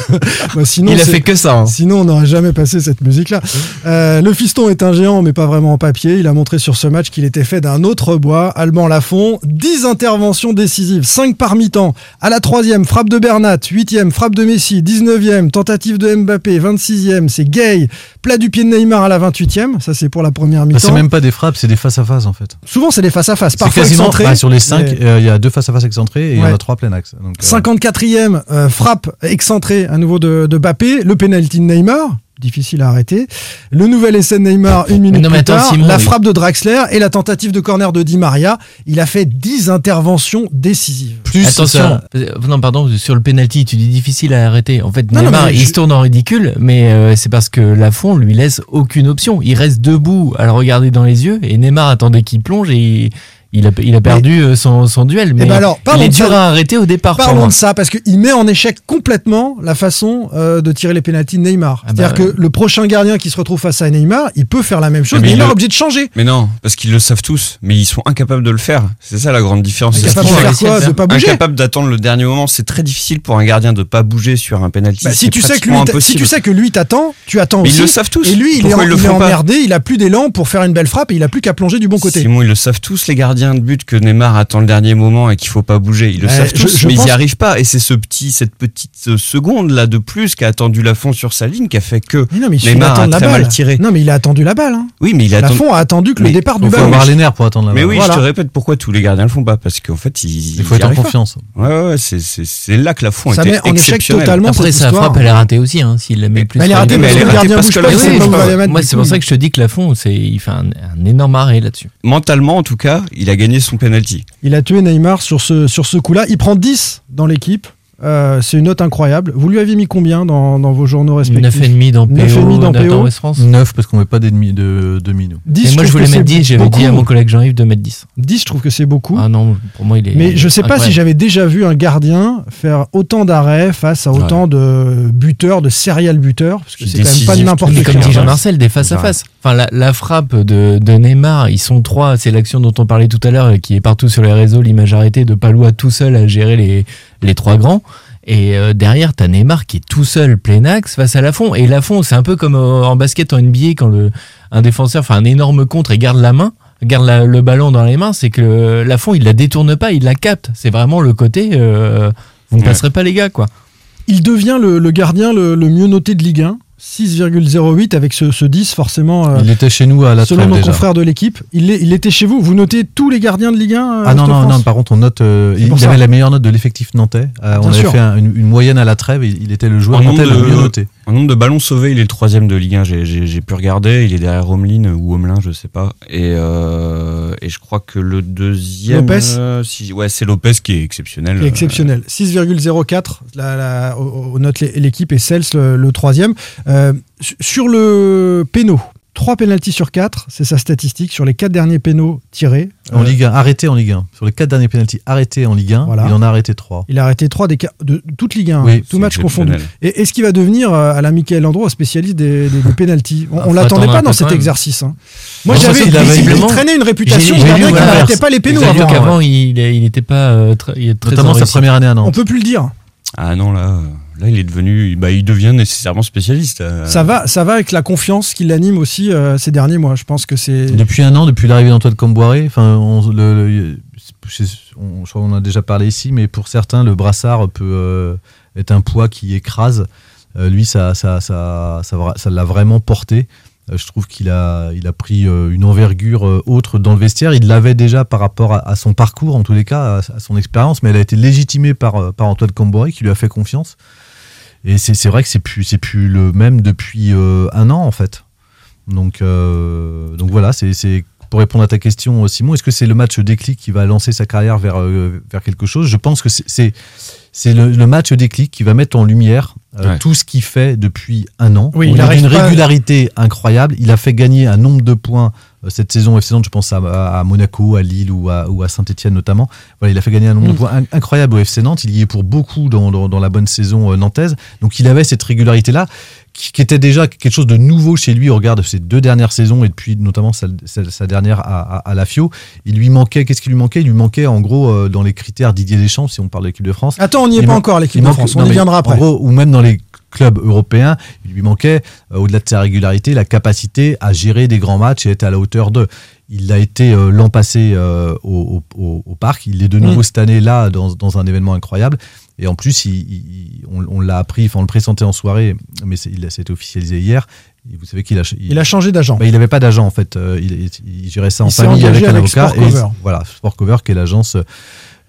Bah, sinon, Il a fait que ça. hein. Sinon, on n'aurait jamais passé cette musique-là. Euh, le fiston est un géant, mais pas vraiment en papier. Il a montré sur ce match qu'il était fait d'un autre bois. Alban Lafont, 10 interventions décisives, 5 par mi-temps. À la troisième, frappe de Bernat. 8e, frappe de Messi. 19e, tentative de Mbappé. 26e, c'est Gay. Plat du pied de Neymar à la 28e. Ça, c'est pour la première Bah, mi-temps. c'est même pas des frappes, c'est des face à face en fait. Souvent, c'est des face-à-face. C'est Parfois quasiment bah, sur les 5, mais- il y a deux face à face excentrés et il y en Ouais. a trois plein axe. Donc, euh, 54e euh, frappe excentrée à nouveau de, de Bappé, le penalty de Neymar, difficile à arrêter. Le nouvel essai de Neymar une minute non, mais plus attends, tard, Simon, la oui. frappe de Draxler et la tentative de corner de Di Maria. Il a fait 10 interventions décisives. plus Attention, ça- euh, non pardon, sur le penalty, tu dis difficile à arrêter. En fait, Non, non, Neymar, il je- se tourne en ridicule, mais euh, c'est parce que Lafont lui laisse aucune option. Il reste debout à le regarder dans les yeux et Neymar attendait qu'il plonge et il, il a, il a perdu euh, son, son duel. Mais ben alors, parlons il est de ça. dur à arrêter au départ. Parlons de ça parce qu'il met en échec complètement la façon euh, de tirer les pénalties de Neymar. Ah bah C'est-à-dire ouais. que le prochain gardien qui se retrouve face à Neymar, il peut faire la même chose, Mais mais il Neymar le- est obligé de changer. Mais non, parce qu'ils le savent tous, mais ils sont incapables de le faire. C'est ça la grande différence. Qui de fait faire réussir à quoi le De faire. pas bouger incapable d'attendre le dernier moment. C'est très difficile pour un gardien de pas bouger sur un penalty. Bah, si, tu sais que lui, si tu sais que lui t'attend, tu attends Mais ils aussi. le savent tous. Et lui, il est, emmerdé, il a plus d'élan pour faire une belle frappe et il a plus qu'à plonger du bon côté. Simon, ils le savent tous les gardiens de but que Neymar attend le dernier moment et qu'il faut pas bouger. Ils le Euh, savent tous, je mais pense- ils y arrivent pas. Et c'est ce petit, cette petite euh, seconde là de plus qu'a attendu Lafont sur sa ligne qui a fait que Mais non, mais il Neymar a la très balle. mal tiré. Non, mais il a attendu la balle. Hein. Oui, mais il a attendu. Lafont a attendu que le Mais départ du faut ballon. avoir les nerfs pour attendre la Mais balle. oui, Voilà. je te répète pourquoi tous les gardiens le font pas? Parce qu'en fait ils. Il faut ils être en pas. confiance. Ouais, ouais, c'est là que Lafont Ça était met en échec totalement Après, sa frappe, elle est ratée aussi. Hein, S'il la met plus. Mais elle est ratée les mais le gardien bouge pas, oui, oui, il Moi, c'est pour ça que je te dis que Lafont, c'est, il fait un, un énorme arrêt là-dessus. Mentalement, en tout cas, il a gagné son penalty. Il a tué Neymar sur ce, sur ce coup-là. Il prend 10 dans l'équipe. Euh, c'est une note incroyable. Vous lui aviez mis combien dans, dans vos journaux respectifs 9,5 dans PO, 9,5 dans 9 PO. France. 9 parce qu'on met pas d'ennemis de demi nous. 10, Et moi, je trouve voulais mettre c'est 10. J'avais dit à mon collègue Jean-Yves de mettre 10. 10, je trouve que c'est beaucoup. Ah non, pour moi, il est. Mais je sais pas si j'avais déjà vu un gardien faire autant d'arrêts face à autant de buteurs, de serial buteurs, parce que c'est quand même pas de n'importe qui. comme dit. Jean-Marcel, des face à face. Enfin, la, la frappe de, de Neymar, ils sont trois. C'est l'action dont on parlait tout à l'heure, euh, qui est partout sur les réseaux, l'image arrêtée de Palois tout seul à gérer les, les trois grands. Et euh, derrière, t'as Neymar qui est tout seul, plein axe, face à Lafont. Et Lafont, c'est un peu comme euh, en basket en NBA, quand le, un défenseur fait un énorme contre et garde la main, garde la- le ballon dans les mains, c'est que le- Lafont, il la détourne pas, il la capte. C'est vraiment le côté, euh, vous ne Ouais. passerez pas les gars, quoi. Il devient le, le gardien le, le mieux noté de Ligue 1, 6,08 avec ce, ce 10 forcément. euh, Il était chez nous à la Selon nos confrères de l'équipe, il, était chez vous. Vous notez tous les gardiens de Ligue 1 euh, Ah non, non, non, par contre, on note. euh, il avait la meilleure note de l'effectif nantais. Euh, on avait sûr. fait un- une, une moyenne à la trêve et il était le joueur En nantais le mieux noté. En nombre de ballons sauvés, il est le troisième de Ligue 1. J'ai- pu regarder. Il est derrière Homelin ou Homelin, je sais pas. Et, euh, et je crois que le deuxième. Lopez euh, si, Ouais, c'est Lopez qui est exceptionnel. qui est exceptionnel. 6,04 la, la, au- au note l'équipe et Cels le, le troisième. Euh, su- sur le péno, 3 pénalties sur 4, c'est sa statistique. Sur les 4 derniers pénaux tirés, En euh, Ligue 1, arrêté en Ligue 1. Sur les 4 derniers pénaltys arrêtés en Ligue 1, Voilà. il en a arrêté 3. il a arrêté 3 des de toute Ligue 1, Oui, tout match confondu. Et est-ce qu'il va devenir euh, à la Michael Landreau un spécialiste des, des, des pénalties? On, Ah, on faut l'attendait pas dans cet exercice. hein. Moi, j'avais visiblement- traînait une réputation gardien lu, qui n'arrêtait pas les pénaux avant. qu'avant, il, est- il était pas euh, très, il est très Notamment en sa première année à Nantes. On peut plus le dire. Ah non, là, euh, là, il est devenu. Bah, il devient nécessairement spécialiste. euh. Ça va, ça va avec la confiance qui l'anime aussi euh, ces derniers mois. Je pense que c'est. Depuis un an, depuis l'arrivée d'Antoine Comboiré, enfin, on, le, le- je, on- je crois qu'on en a déjà parlé ici, mais pour certains, le brassard peut euh, être un poids qui écrase. Euh, lui, ça, ça, ça, ça, l'a vraiment porté. Euh, je trouve qu'il a, il a pris euh, une envergure euh, autre dans le vestiaire. Il l'avait déjà par rapport à, à son parcours, en tous les cas, à, à son expérience, mais elle a été légitimée par, euh, par Antoine Comboiré, qui lui a fait confiance. Et c'est c'est vrai que c'est plus, c'est plus le même depuis euh, un an, en fait. Donc, euh, donc voilà, c'est c'est- pour répondre à ta question, Simon, est-ce que c'est le match déclic qui va lancer sa carrière vers, euh, vers quelque chose? Je pense que c'est- le, le match déclic qui va mettre en lumière euh, Ouais. tout ce qu'il fait depuis un an. Oui, il il a une pas- régularité incroyable. Il a fait gagner un nombre de points euh, cette saison FC Nantes. Je pense à, Monaco, à Lille ou à, ou à Saint-Etienne notamment. Voilà, il a fait gagner un nombre Mm. de points in- incroyable au FC Nantes. Il y est pour beaucoup dans, dans, dans la bonne saison euh, nantaise. Donc il avait cette régularité-là qui, qui était déjà quelque chose de nouveau chez lui au regard de ses deux dernières saisons et depuis notamment sa, dernière à, à, à la FIO. Il lui manquait, qu'est-ce qui lui manquait? Il lui manquait en gros euh, dans les critères Didier Deschamps, si on parle de l'équipe de France. Attends, on n'y est pas encore, l'équipe de manque- France. On y viendra après. En gros, ou même dans les clubs européens, il lui manquait, euh, au-delà de sa régularité, la capacité à gérer des grands matchs et être à la hauteur d'eux. Il l'a été euh, l'an passé euh, au, au- au- au parc. Il est de nouveau Mm. cette année là dans, dans un événement incroyable. Et en plus, il- il- on, on l'a appris, enfin on le pressentait en soirée, mais il a- c'était officialisé hier. Et vous savez qu'il a, Il a changé d'agent. bah, il n'avait pas d'agent en fait. Euh, il, gérait ça en famille avec un avec avocat. Sport et- Cover. voilà, Sport Cover, qui est l'agence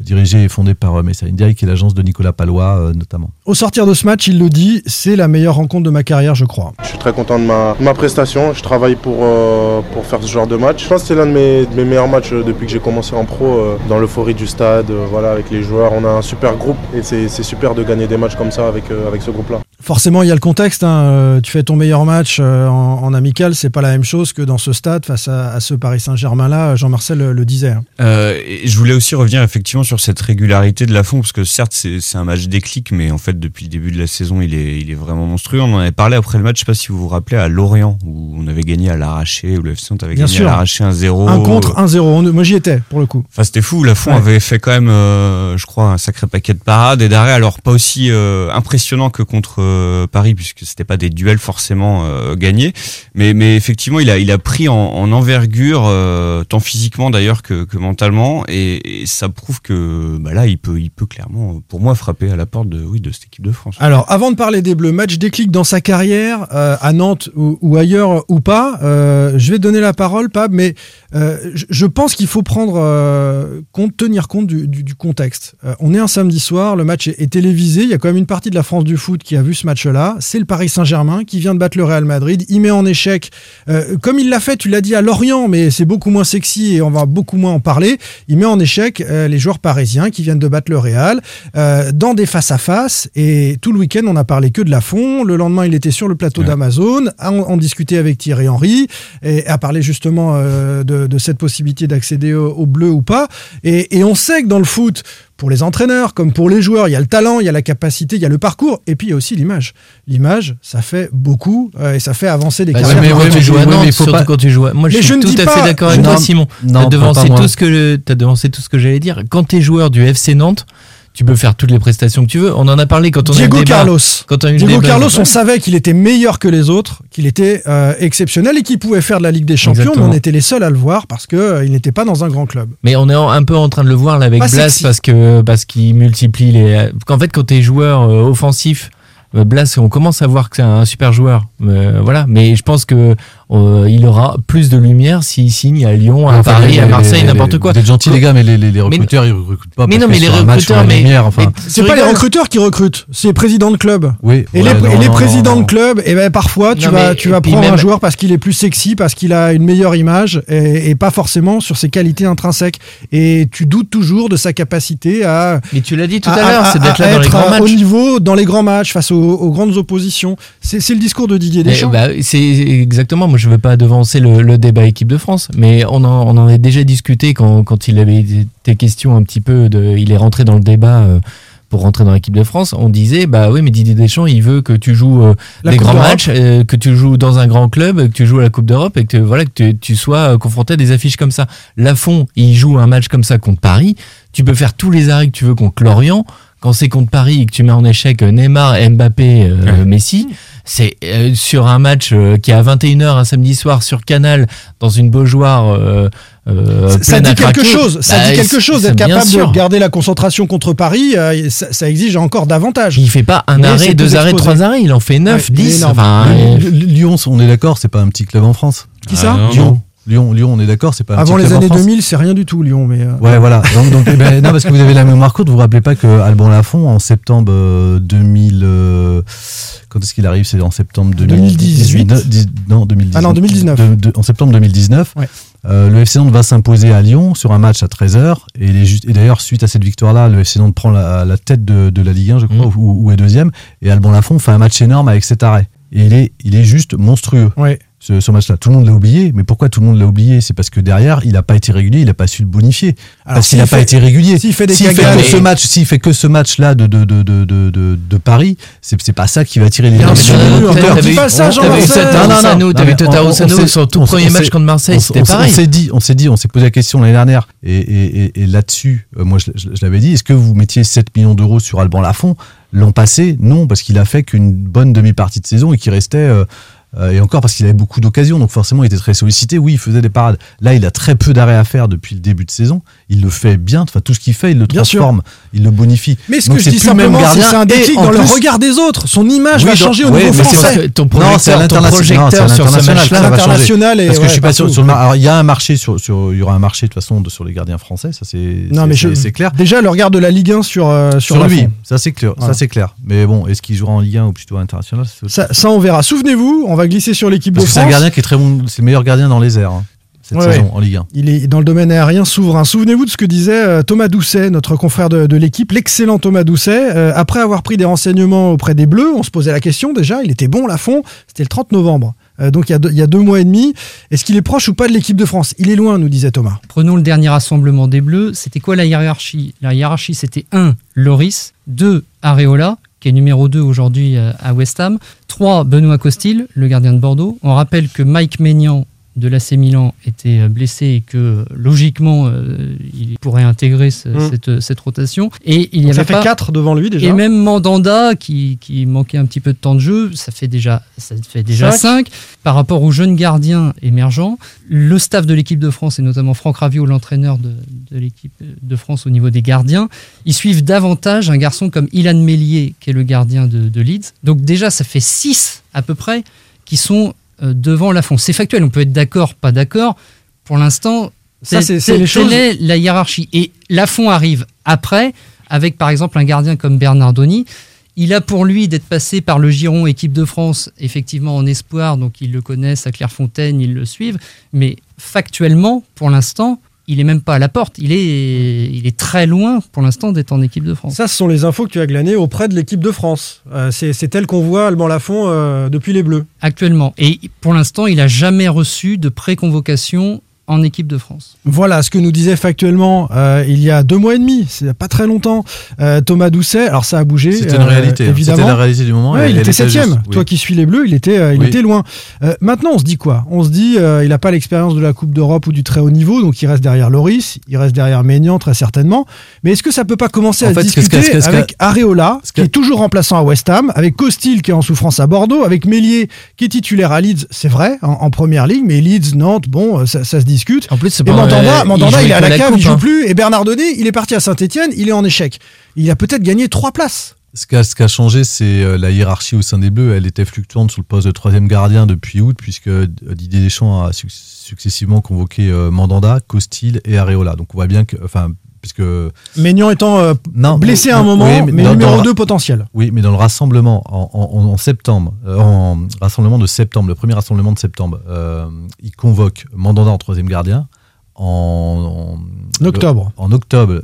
dirigée et fondée par euh, Messa India, qui est l'agence de Nicolas Palois euh, notamment. Au sortir de ce match, il le dit, c'est la meilleure rencontre de ma carrière, je crois. Je suis très content de ma, de ma prestation. Je travaille pour, euh, pour faire ce genre de match. Je pense que c'est l'un de mes, de mes meilleurs matchs depuis que j'ai commencé en pro, euh, dans l'euphorie du stade, euh, voilà, avec les joueurs. On a un super groupe et c'est c'est super de gagner des matchs comme ça avec, euh, avec ce groupe-là. Forcément, il y a le contexte. hein. Euh, Tu fais ton meilleur match euh, en, en amical, c'est pas la même chose que dans ce stade face à, à ce Paris Saint-Germain-là. Jean-Marcel le, le disait. hein. Euh, et je voulais aussi revenir effectivement sur cette régularité de Lafont, parce que certes c'est un match déclic, mais en fait depuis le début de la saison il est, il est vraiment monstrueux. On en avait parlé après le match, je sais pas si vous vous rappelez, à Lorient, où on avait gagné à l'arraché, où le FC avait Bien gagné sûr. à l'arraché 1-0. Un contre, 1-0. On- Moi, j'y étais, pour le coup. Enfin, c'était fou. Lafont Ouais. avait fait quand même, euh, je crois, un sacré paquet de parades et d'arrêts. Alors pas aussi euh, impressionnant que contre euh, Paris, puisque c'était pas des duels forcément euh, gagnés. Mais, mais effectivement, il a, il a pris en, en envergure, euh, tant physiquement d'ailleurs que, que mentalement, et, ça prouve que bah là, il peut, il peut clairement, pour moi, frapper à la porte de, oui, de cette équipe de France. Alors, avant de parler des Bleus, match déclic dans sa carrière, à Nantes ou, ou ailleurs ou pas, je vais donner la parole, Pab, mais euh, je, pense qu'il faut prendre euh, compte, tenir compte du, du- du contexte. Euh, on est un samedi soir, le match est, est télévisé, il y a quand même une partie de la France du foot qui a vu ce match-là. C'est le Paris Saint-Germain qui vient de battre le Real Madrid. Il met en échec, comme il l'a fait, tu l'as dit à Lorient, mais c'est beaucoup moins sexy et on va beaucoup moins en parler. Il met en échec les joueurs parisiens qui viennent de battre le Real dans des face-à-face. Et tout le week-end, on a parlé que de la fond. Le lendemain, il était sur le plateau d'Amazon, à en, en discuter avec Thierry Henry, et à parler justement euh, de, de cette possibilité d'accéder au, au bleu ou pas. Et, et on sait que dans le foot, pour les entraîneurs comme pour les joueurs, il y a le talent, il y a la capacité, il y a le parcours, et puis il y a aussi l'image. L'image, ça fait beaucoup euh, et ça fait avancer les Bah, carrières. ouais, quand mais tu joues à ouais, mais surtout pas- quand tu joues. à- Moi, je Mais suis je tout dis à pas- fait d'accord avec toi, Simon. non, T'as devancé pas moi. tout ce que t'as devancé tout ce que j'allais dire. Quand t'es joueur du FC Nantes, tu peux faire toutes les prestations que tu veux. On en a parlé quand on a eu le débat. Carlos. Quand on a eu le Diego débat. Carlos, on savait qu'il était meilleur que les autres, qu'il était euh, exceptionnel et qu'il pouvait faire de la Ligue des Champions, Exactement. mais on était les seuls à le voir parce que euh, il n'était pas dans un grand club. Mais on est en- un peu en train de le voir là avec Pas Blas sexy. parce que parce qu'il multiplie les. Qu'en fait, quand t'es joueur euh, offensif, euh, Blas, on commence à voir que c'est un super joueur. Euh, voilà. Mais je pense que euh, il aura plus de lumière s'il signe à Lyon, à Enfin, Paris, les- à Marseille, n'importe quoi. Vous êtes gentils les gars, mais les, les- les recruteurs ils recrutent pas. Mais parce non, mais les recruteurs, mais- lumière, enfin. mais- C'est pas les rigoles. recruteurs qui recrutent, c'est les présidents de club. Oui. Et ouais, les, non, et les non, présidents non, de club, et ben parfois tu Non, vas mais- tu vas prendre un joueur parce qu'il est plus sexy, parce qu'il a une meilleure image et, et pas forcément sur ses qualités intrinsèques. Et tu doutes toujours de sa capacité à Mais tu l'as dit tout à- l'heure, à- c'est d'être là dans les être, grands matchs. au niveau dans les grands matchs face aux, grandes oppositions. C'est c'est le discours de Didier Deschamps. bah, c'est exactement. Moi, je veux pas devancer le, le débat équipe de France, mais on en, on en a déjà discuté quand, quand il avait été question un petit peu de. Il est rentré dans le débat. euh, pour rentrer dans l'équipe de France, on disait bah oui mais Didier Deschamps il veut que tu joues euh, des Coupe grands matchs, euh, que tu joues dans un grand club, que tu joues à la Coupe d'Europe et que tu- voilà que tu, tu sois euh, confronté à des affiches comme ça. Lafont il joue un match comme ça contre Paris, tu peux faire tous les arrêts que tu veux contre Lorient. Quand c'est contre Paris et que tu mets en échec euh, Neymar, Mbappé, euh, Messi, c'est euh, sur un match euh, qui est à 21h un samedi soir sur Canal dans une Beaujoire euh, euh, ça pleine dit quelque chose, ça Bah, dit quelque chose d'être capable sûr. de garder la concentration contre Paris, euh, ça, ça exige encore davantage. Il fait pas un Mais arrêt, deux arrêts, exposé. trois arrêts, il en fait neuf, Ouais, dix. Enfin, Lyon, on est d'accord, c'est pas un petit club en France. Qui ça Ah, non, Lyon, non. Lyon, Lyon, on est d'accord, c'est pas Avant les années France. 2000, c'est rien du tout Lyon, mais euh, Ouais, voilà. Donc, donc, eh ben, non, parce que vous avez la mémoire courte. Vous vous rappelez pas que Alban Lafont, en septembre euh, 2000, euh, quand est-ce qu'il arrive C'est en septembre 2018. 2018. Non, 2019. Ah non, 2019. De- de- en septembre 2019, Ouais. Euh, le FC Nantes va s'imposer à Lyon sur un match à 13h. Et, d'ailleurs, suite à cette victoire-là, le FC Nantes prend la, la tête de, de la Ligue 1, je crois, ou, ou est deuxième. Et Alban Lafont fait un match énorme avec cet arrêt. Et il est, il est juste monstrueux. Ce, ce match-là, tout le monde l'a oublié, mais pourquoi tout le monde l'a oublié? C'est parce que derrière, il n'a pas été régulier, il n'a pas su le bonifier. Alors, parce qu'il n'a s'il pas fait- été régulier. s'il fait des S'il caganes- que ce match, s'il fait que ce match-là de, de, de, de, de, de, de Paris, c'est c'est pas ça qui va tirer les Bien sûr, dis pas ça, on- Jean non, non, non, t'avais Totaro Sano, s'est- son tout premier match contre Marseille, c'était pareil. On s'est dit, on s'est dit, on s'est posé la question l'année dernière, et, là-dessus, euh, moi je l'avais dit, est-ce que vous mettiez 7 millions d'euros sur Alban Lafont? L'an passé, non, parce qu'il a fait qu'une bonne demi-partie de saison et qu'il restait. euh, euh, et encore parce qu'il avait beaucoup d'occasions, donc forcément il était très sollicité. Oui, il faisait des parades. Là, il a très peu d'arrêts à faire depuis le début de saison. Il le fait bien. Enfin, tout ce qu'il fait, il le Bien sûr. transforme, il le bonifie. Mais ce Donc, que je c'est dis simplement, c'est que gardien. c'est un déclic dans le regard des autres. Son image va Oui, changer au ouais, niveau français. vrai. Ton Non, projecteur- c'est à ton l'international. projecteur Non, c'est à sur ce match-là, va changer. et- Parce que je suis ouais, pas sûr. sur le mar- alors, il y a un marché sur, sur, il y aura un marché de toute façon de- sur les gardiens français. Ça c'est. Non, mais c'est- clair. Déjà, le regard de la Ligue 1 sur, euh, sur, Sur lui, ça c'est clair. Ça c'est clair. Mais bon, est-ce qu'il jouera en Ligue 1 ou plutôt international Ça, ça, on verra. Souvenez-vous, on va glisser sur l'équipe de que c'est un France. gardien qui est très bon. C'est le meilleur gardien dans les airs hein, cette Ouais, saison ouais. en Ligue 1. Il est dans le domaine aérien souverain. Souvenez-vous de ce que disait euh, Thomas Doucet, notre confrère de, de l'équipe, l'excellent Thomas Doucet. Euh, après avoir pris des renseignements auprès des Bleus, on se posait la question déjà, il était bon à fond, c'était le 30 novembre. Euh, donc il y, a deux, il y a deux mois et demi. Est-ce qu'il est proche ou pas de l'équipe de France? Il est loin, nous disait Thomas. Prenons le dernier rassemblement des Bleus. C'était quoi la hiérarchie? La hiérarchie, c'était 1. Loris, 2. Areola, qui est numéro 2 aujourd'hui à West Ham, 3. Benoît Costil, le gardien de Bordeaux. On rappelle que Mike Maignan de l'AC Milan était euh, blessé et que euh, logiquement euh, il pourrait intégrer ce- Mm. cette, cette rotation. Et il y Donc ça avait fait pas- 4 devant lui déjà. et même Mandanda, qui, qui manquait un petit peu de temps de jeu, ça fait déjà, ça fait déjà Cinq. 5. Par rapport aux jeunes gardiens émergents, le staff de l'équipe de France, et notamment Franck Raviot, l'entraîneur de, de l'équipe de France au niveau des gardiens, ils suivent davantage un garçon comme Ilan Mélier, qui est le gardien de, de Leeds. Donc déjà, ça fait 6 à peu près qui sont euh, devant Lafont. C'est factuel, on peut être d'accord, pas d'accord. Pour l'instant, Ça, c'est- les choses- est la hiérarchie. Et Lafont arrive après, avec par exemple un gardien comme Bernardoni. Il a pour lui d'être passé par le Giron équipe de France, effectivement en espoir, donc ils le connaissent à Clairefontaine, ils le suivent. Mais factuellement, pour l'instant, il est même pas à la porte. Il est, il est très loin pour l'instant d'être en équipe de France. Ça, ce sont les infos que tu as glanées auprès de l'équipe de France. Euh, c'est tel qu'on voit Alban Lafont euh, depuis les Bleus. Actuellement. Et pour l'instant, il a jamais reçu de pré-convocation en équipe de France. Voilà ce que nous disait factuellement euh, il y a deux mois et demi, c'est pas très longtemps, euh, Thomas Doucet. Alors ça a bougé. C'était une euh, réalité. hein. Évidemment. C'était la réalité du moment. Ouais, et il était septième. juste, oui. Toi qui suis les Bleus, il était, euh, il Oui. était loin. Euh, maintenant, on se dit quoi? On se dit, euh, il n'a pas l'expérience de la Coupe d'Europe ou du très haut niveau, donc il reste derrière Loris, il reste derrière Maignan très certainement. Mais est-ce que ça peut pas commencer En à fait, discuter que- que- avec Areola, qui est toujours remplaçant à West Ham, avec Costil qui est en souffrance à Bordeaux, avec Mélier qui est titulaire à Leeds, c'est vrai, en, en première ligue, mais Leeds, Nantes, bon, euh, ça, ça se discute. En plus, c'est Et pas- Mandanda, euh, Mandanda, il il, est à la cave, il joue hein. plus. Et Bernardoni, il est parti à Saint-Etienne, il est en échec. Il a peut-être gagné trois places. Ce qui a, ce qui a changé, c'est euh, la hiérarchie au sein des Bleus. Elle était fluctuante sur le poste de troisième gardien depuis août, puisque euh, Didier Deschamps a suc- successivement convoqué euh, Mandanda, Costil et Areola. Donc on voit bien que, enfin, puisque Maignan étant euh, Non, blessé à un oui, moment, mais mais, dans- numéro dans- 2 potentiel. Oui, mais dans le rassemblement en, en- en septembre, euh, en rassemblement de septembre, le premier rassemblement de septembre, euh, il convoque Mandanda en troisième gardien. En, En octobre. En octobre,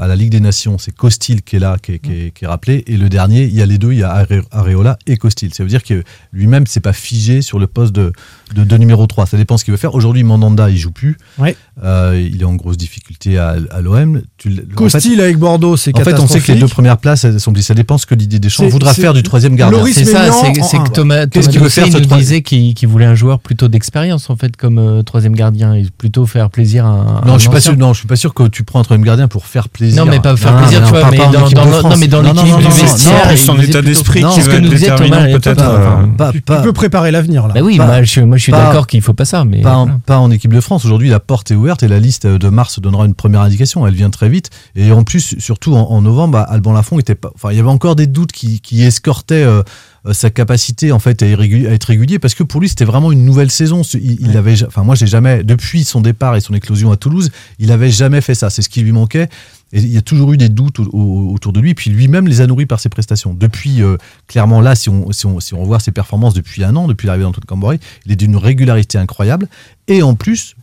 à la Ligue des Nations, c'est Costil qui est là, qui est, qui est- qui est rappelé. Et le dernier, il y a les deux, il y a Are- Areola et Costil. Ça veut dire que lui-même, c'est pas figé sur le poste de, de, de numéro 3. Ça dépend ce qu'il veut faire. Aujourd'hui, Mandanda, il joue plus. Ouais. Euh, il est en grosse difficulté à, à l'OM. En Costil fait- avec Bordeaux, c'est en fait, on sait que les deux premières places, elles sont Ça dépend ce que Didier Deschamps voudra faire du troisième gardien. C'est ça, Maignan c'est en que Thomas, Thomas il ce nous troisième disait qu'il qu'il voulait un joueur plutôt d'expérience en fait comme euh, troisième gardien et plutôt faire plaisir à un. Non, un je suis pas sûr. Non, je suis pas sûr que tu prends un troisième gardien pour faire plaisir. Non, mais pas faire Non, plaisir, non, tu vois, mais en dans- l'équilibre du vestiaire, son état d'esprit qui c'est ce va que être déterminant peut-être. Euh, Tu, pas- peux préparer l'avenir là. Bah oui, Pas- moi, je, je suis pas- d'accord qu'il faut pas ça, mais pas, en, voilà. pas en équipe de France. Aujourd'hui, la porte est ouverte et la liste de mars donnera une première indication. Elle vient très vite. Et en plus, surtout en, en novembre, bah, Alban Lafont était pas. Enfin, il y avait encore des doutes qui, qui escortaient euh, euh, sa capacité en fait à, être régulier parce que pour lui, c'était vraiment une nouvelle saison. Il, avait, enfin, moi, j'ai jamais depuis son départ et son éclosion à Toulouse, il avait jamais fait ça. C'est ce qui lui manquait. Il y a toujours eu des doutes au- au- autour de lui, puis lui-même les a nourris par ses prestations. Depuis, euh, clairement, là, si on, si, on, voit ses performances depuis un an, depuis l'arrivée d'Antoine Cambori, il est d'une régularité incroyable. Et en plus,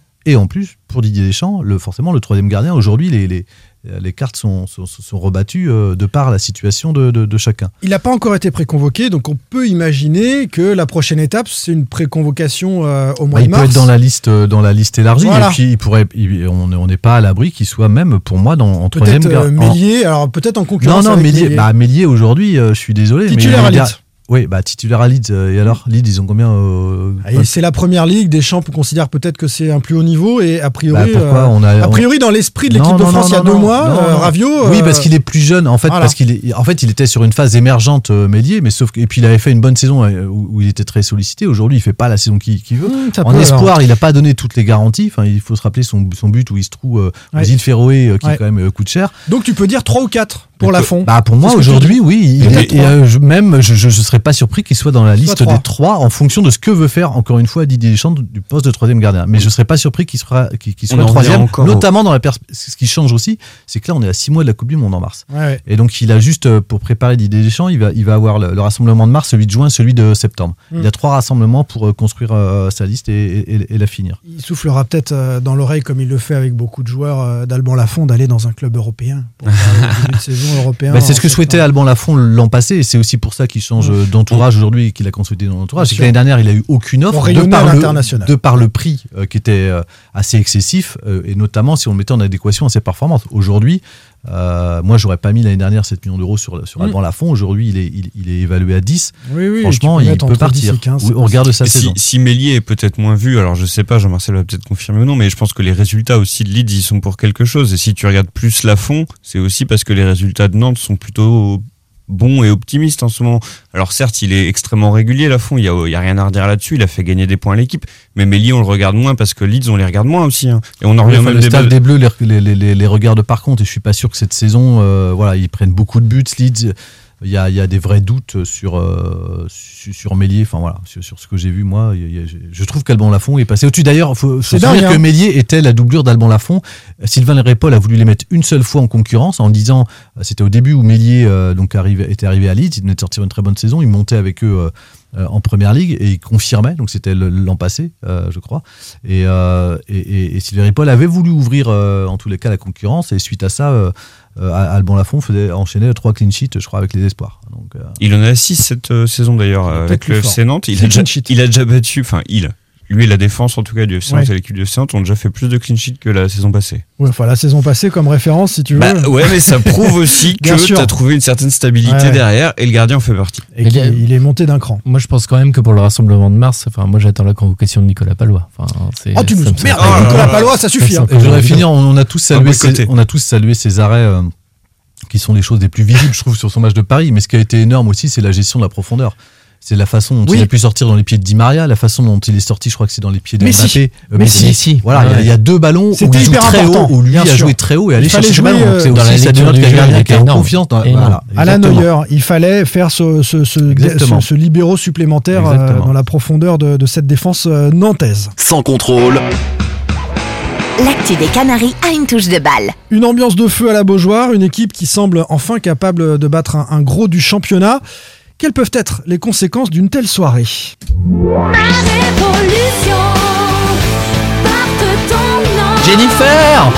pour Didier Deschamps, forcément, le troisième gardien, aujourd'hui, les, les cartes sont, sont, sont rebattues euh, de par la situation de, de, de chacun. Il n'a pas encore été préconvoqué, donc on peut imaginer que la prochaine étape, c'est une préconvocation euh, au mois Bah, de il mars. peut être dans la liste, euh, dans la liste élargie, Voilà. et puis il pourrait, il- on n'est pas à l'abri qu'il soit même, pour moi, dans, en troisième Peut-être euh, en- alors peut-être en Non, concurrence non, avec Mélier, Mélier. bah, Mélier aujourd'hui, euh, je suis désolé. Titulaire mais Oui, bah, titulaire à Leeds. euh, et alors, Leeds, ils ont combien euh, Ah, c'est la première ligue, Deschamps considère peut-être que c'est un plus haut niveau et a priori, Bah, pourquoi euh, on a- a on- priori dans l'esprit de l'équipe de France non, il y a non, deux mois, euh. Raviot. Oui, parce qu'il est plus jeune. En fait, voilà. parce qu'il est, en fait, il était sur une phase émergente Mélier, mais sauf et puis il avait fait une bonne saison où, il était très sollicité. Aujourd'hui, il fait pas la saison qu'il veut. Mmh, ça en espoir, alors. il n'a pas donné toutes les garanties. Enfin, il faut se rappeler son, son but où il se trouve Ouais. aux îles Féroé, qui Ouais. quand même coûte cher. Donc tu peux dire 3 ou 4 pour la fond. Bah pour moi aujourd'hui oui, il Peut-être est- et, trois. euh, je- même je, je serais pas surpris qu'il soit dans la liste trois. des trois en fonction de ce que veut faire encore une fois Didier Deschamps du poste de troisième gardien. Mais je serais pas surpris qu'il soit en revient troisième, encore notamment dans la ce qui change aussi, c'est que là on est à six mois de la Coupe du Monde en mars. Ouais, ouais. Et donc il a juste euh, pour préparer Didier Deschamps, il va il va avoir le, le rassemblement de mars, celui de juin, celui de septembre. Mm. Il a trois rassemblements pour euh, construire euh, sa liste et, et- et la finir. Il soufflera peut-être euh, dans l'oreille, comme il le fait avec beaucoup de joueurs d'Alban Lafont, d'aller dans un club européen pour faire le début de saison européen. Bah, c'est ce que souhaitait. Alban Lafont l'an passé, et c'est aussi pour ça qu'il change euh, d'entourage aujourd'hui et qu'il a consolidé dans l'entourage. L'année dernière, il a eu aucune offre de par, le, l'international. de par le prix euh, qui était euh, assez excessif, euh, et notamment si on le mettait en adéquation à ses performances. Aujourd'hui, euh, moi, j'aurais pas mis l'année dernière 7 millions d'euros sur, sur Mm. Alban Lafont. Aujourd'hui, il est, il, il est évalué à 10. Oui, oui, Franchement, il peut entre 10 partir. et 15, Oui, c'est on regarde sa saison. si, si Mélier est peut-être moins vu, alors je sais pas, Jean-Marcel va peut-être confirmer ou non, mais je pense que les résultats aussi de Leeds, ils sont pour quelque chose. Et si tu regardes plus Lafont, c'est aussi parce que les résultats de Nantes sont plutôt bons et optimistes en ce moment. Alors certes, il est extrêmement régulier, Lafont, il y a, il y a rien à redire là-dessus, il a fait gagner des points à l'équipe. Mais Mélier, on le regarde moins parce que Leeds, on les regarde moins aussi. hein. Et on en Oui, revient enfin, même le belles- des Bleus les, les, les, les regarde par contre et je suis pas sûr que cette saison, euh, voilà, ils prennent beaucoup de buts. Leeds, il y a, il y a des vrais doutes sur euh, sur, sur Mélier. Enfin voilà, sur, sur ce que j'ai vu moi, y a- je trouve qu'Alban Lafont est passé au-dessus. D'ailleurs, faut, faut se souvenir que hein. Mélier était la doublure d'Alban Lafont. Sylvain Répol a voulu les mettre une seule fois en concurrence en disant, euh, c'était au début où Mélier euh, donc arrivé, était arrivé à Leeds, il venait de sortir une très bonne saison, il montait avec eux. Euh, en première ligue et il confirmait, donc c'était l'an passé, euh, je crois. Et, euh, et, et, Sylvain Ripoll avait voulu ouvrir en tous les cas la concurrence et suite à ça, Alban Lafont faisait enchaîner trois clean sheets, je crois, avec les espoirs. Donc, Il en a 6 cette saison d'ailleurs avec le. FC Nantes. Il Six a, déjà, il a déjà battu, enfin il, lui et la défense en tout cas du FC Nantes Ouais. et l'équipe du FC Nantes ont déjà fait plus de clean sheets que la saison passée. Ouais, enfin, la saison passée, comme référence, si tu veux. Bah ouais, mais ça prouve aussi que tu as trouvé une certaine stabilité Ouais. derrière et le gardien en fait partie. Et qu'il- il est monté d'un cran. Moi, je pense quand même que pour le rassemblement de mars, enfin, moi, j'attends la convocation de Nicolas Palois. Enfin, Oh, tu nous me semble- Nicolas Palois, ça suffit, hein. Je voudrais finir, on, on a tous salué, ces, on a tous salué ces arrêts euh, qui sont les choses les plus visibles, je trouve, sur son match de Paris. Mais ce qui a été énorme aussi, c'est la gestion de la profondeur. C'est la façon dont Oui. il a pu sortir dans les pieds de Di Maria, la façon dont il est sorti, je crois que c'est dans les pieds de Messi. Mbappé. Euh, Messi. Messi. Voilà, il y a- Ouais. il y, a deux ballons où C'était il joue hyper très haut, où lui bien a sûr. joué très haut et fallait chercher jouer, le ballon. euh, C'est dans la ça confiance voilà, Alain. Neuer, il fallait faire ce, ce, ce, Exactement. ce- ce libéraux supplémentaire euh, dans la profondeur de, de cette défense euh, nantaise. Sans contrôle, L'actu des Canaries a une touche de balle. Une ambiance de feu à la Beaujoire, une équipe qui semble enfin capable de battre un, un gros du championnat. Quelles peuvent être les conséquences d'une telle soirée Jennifer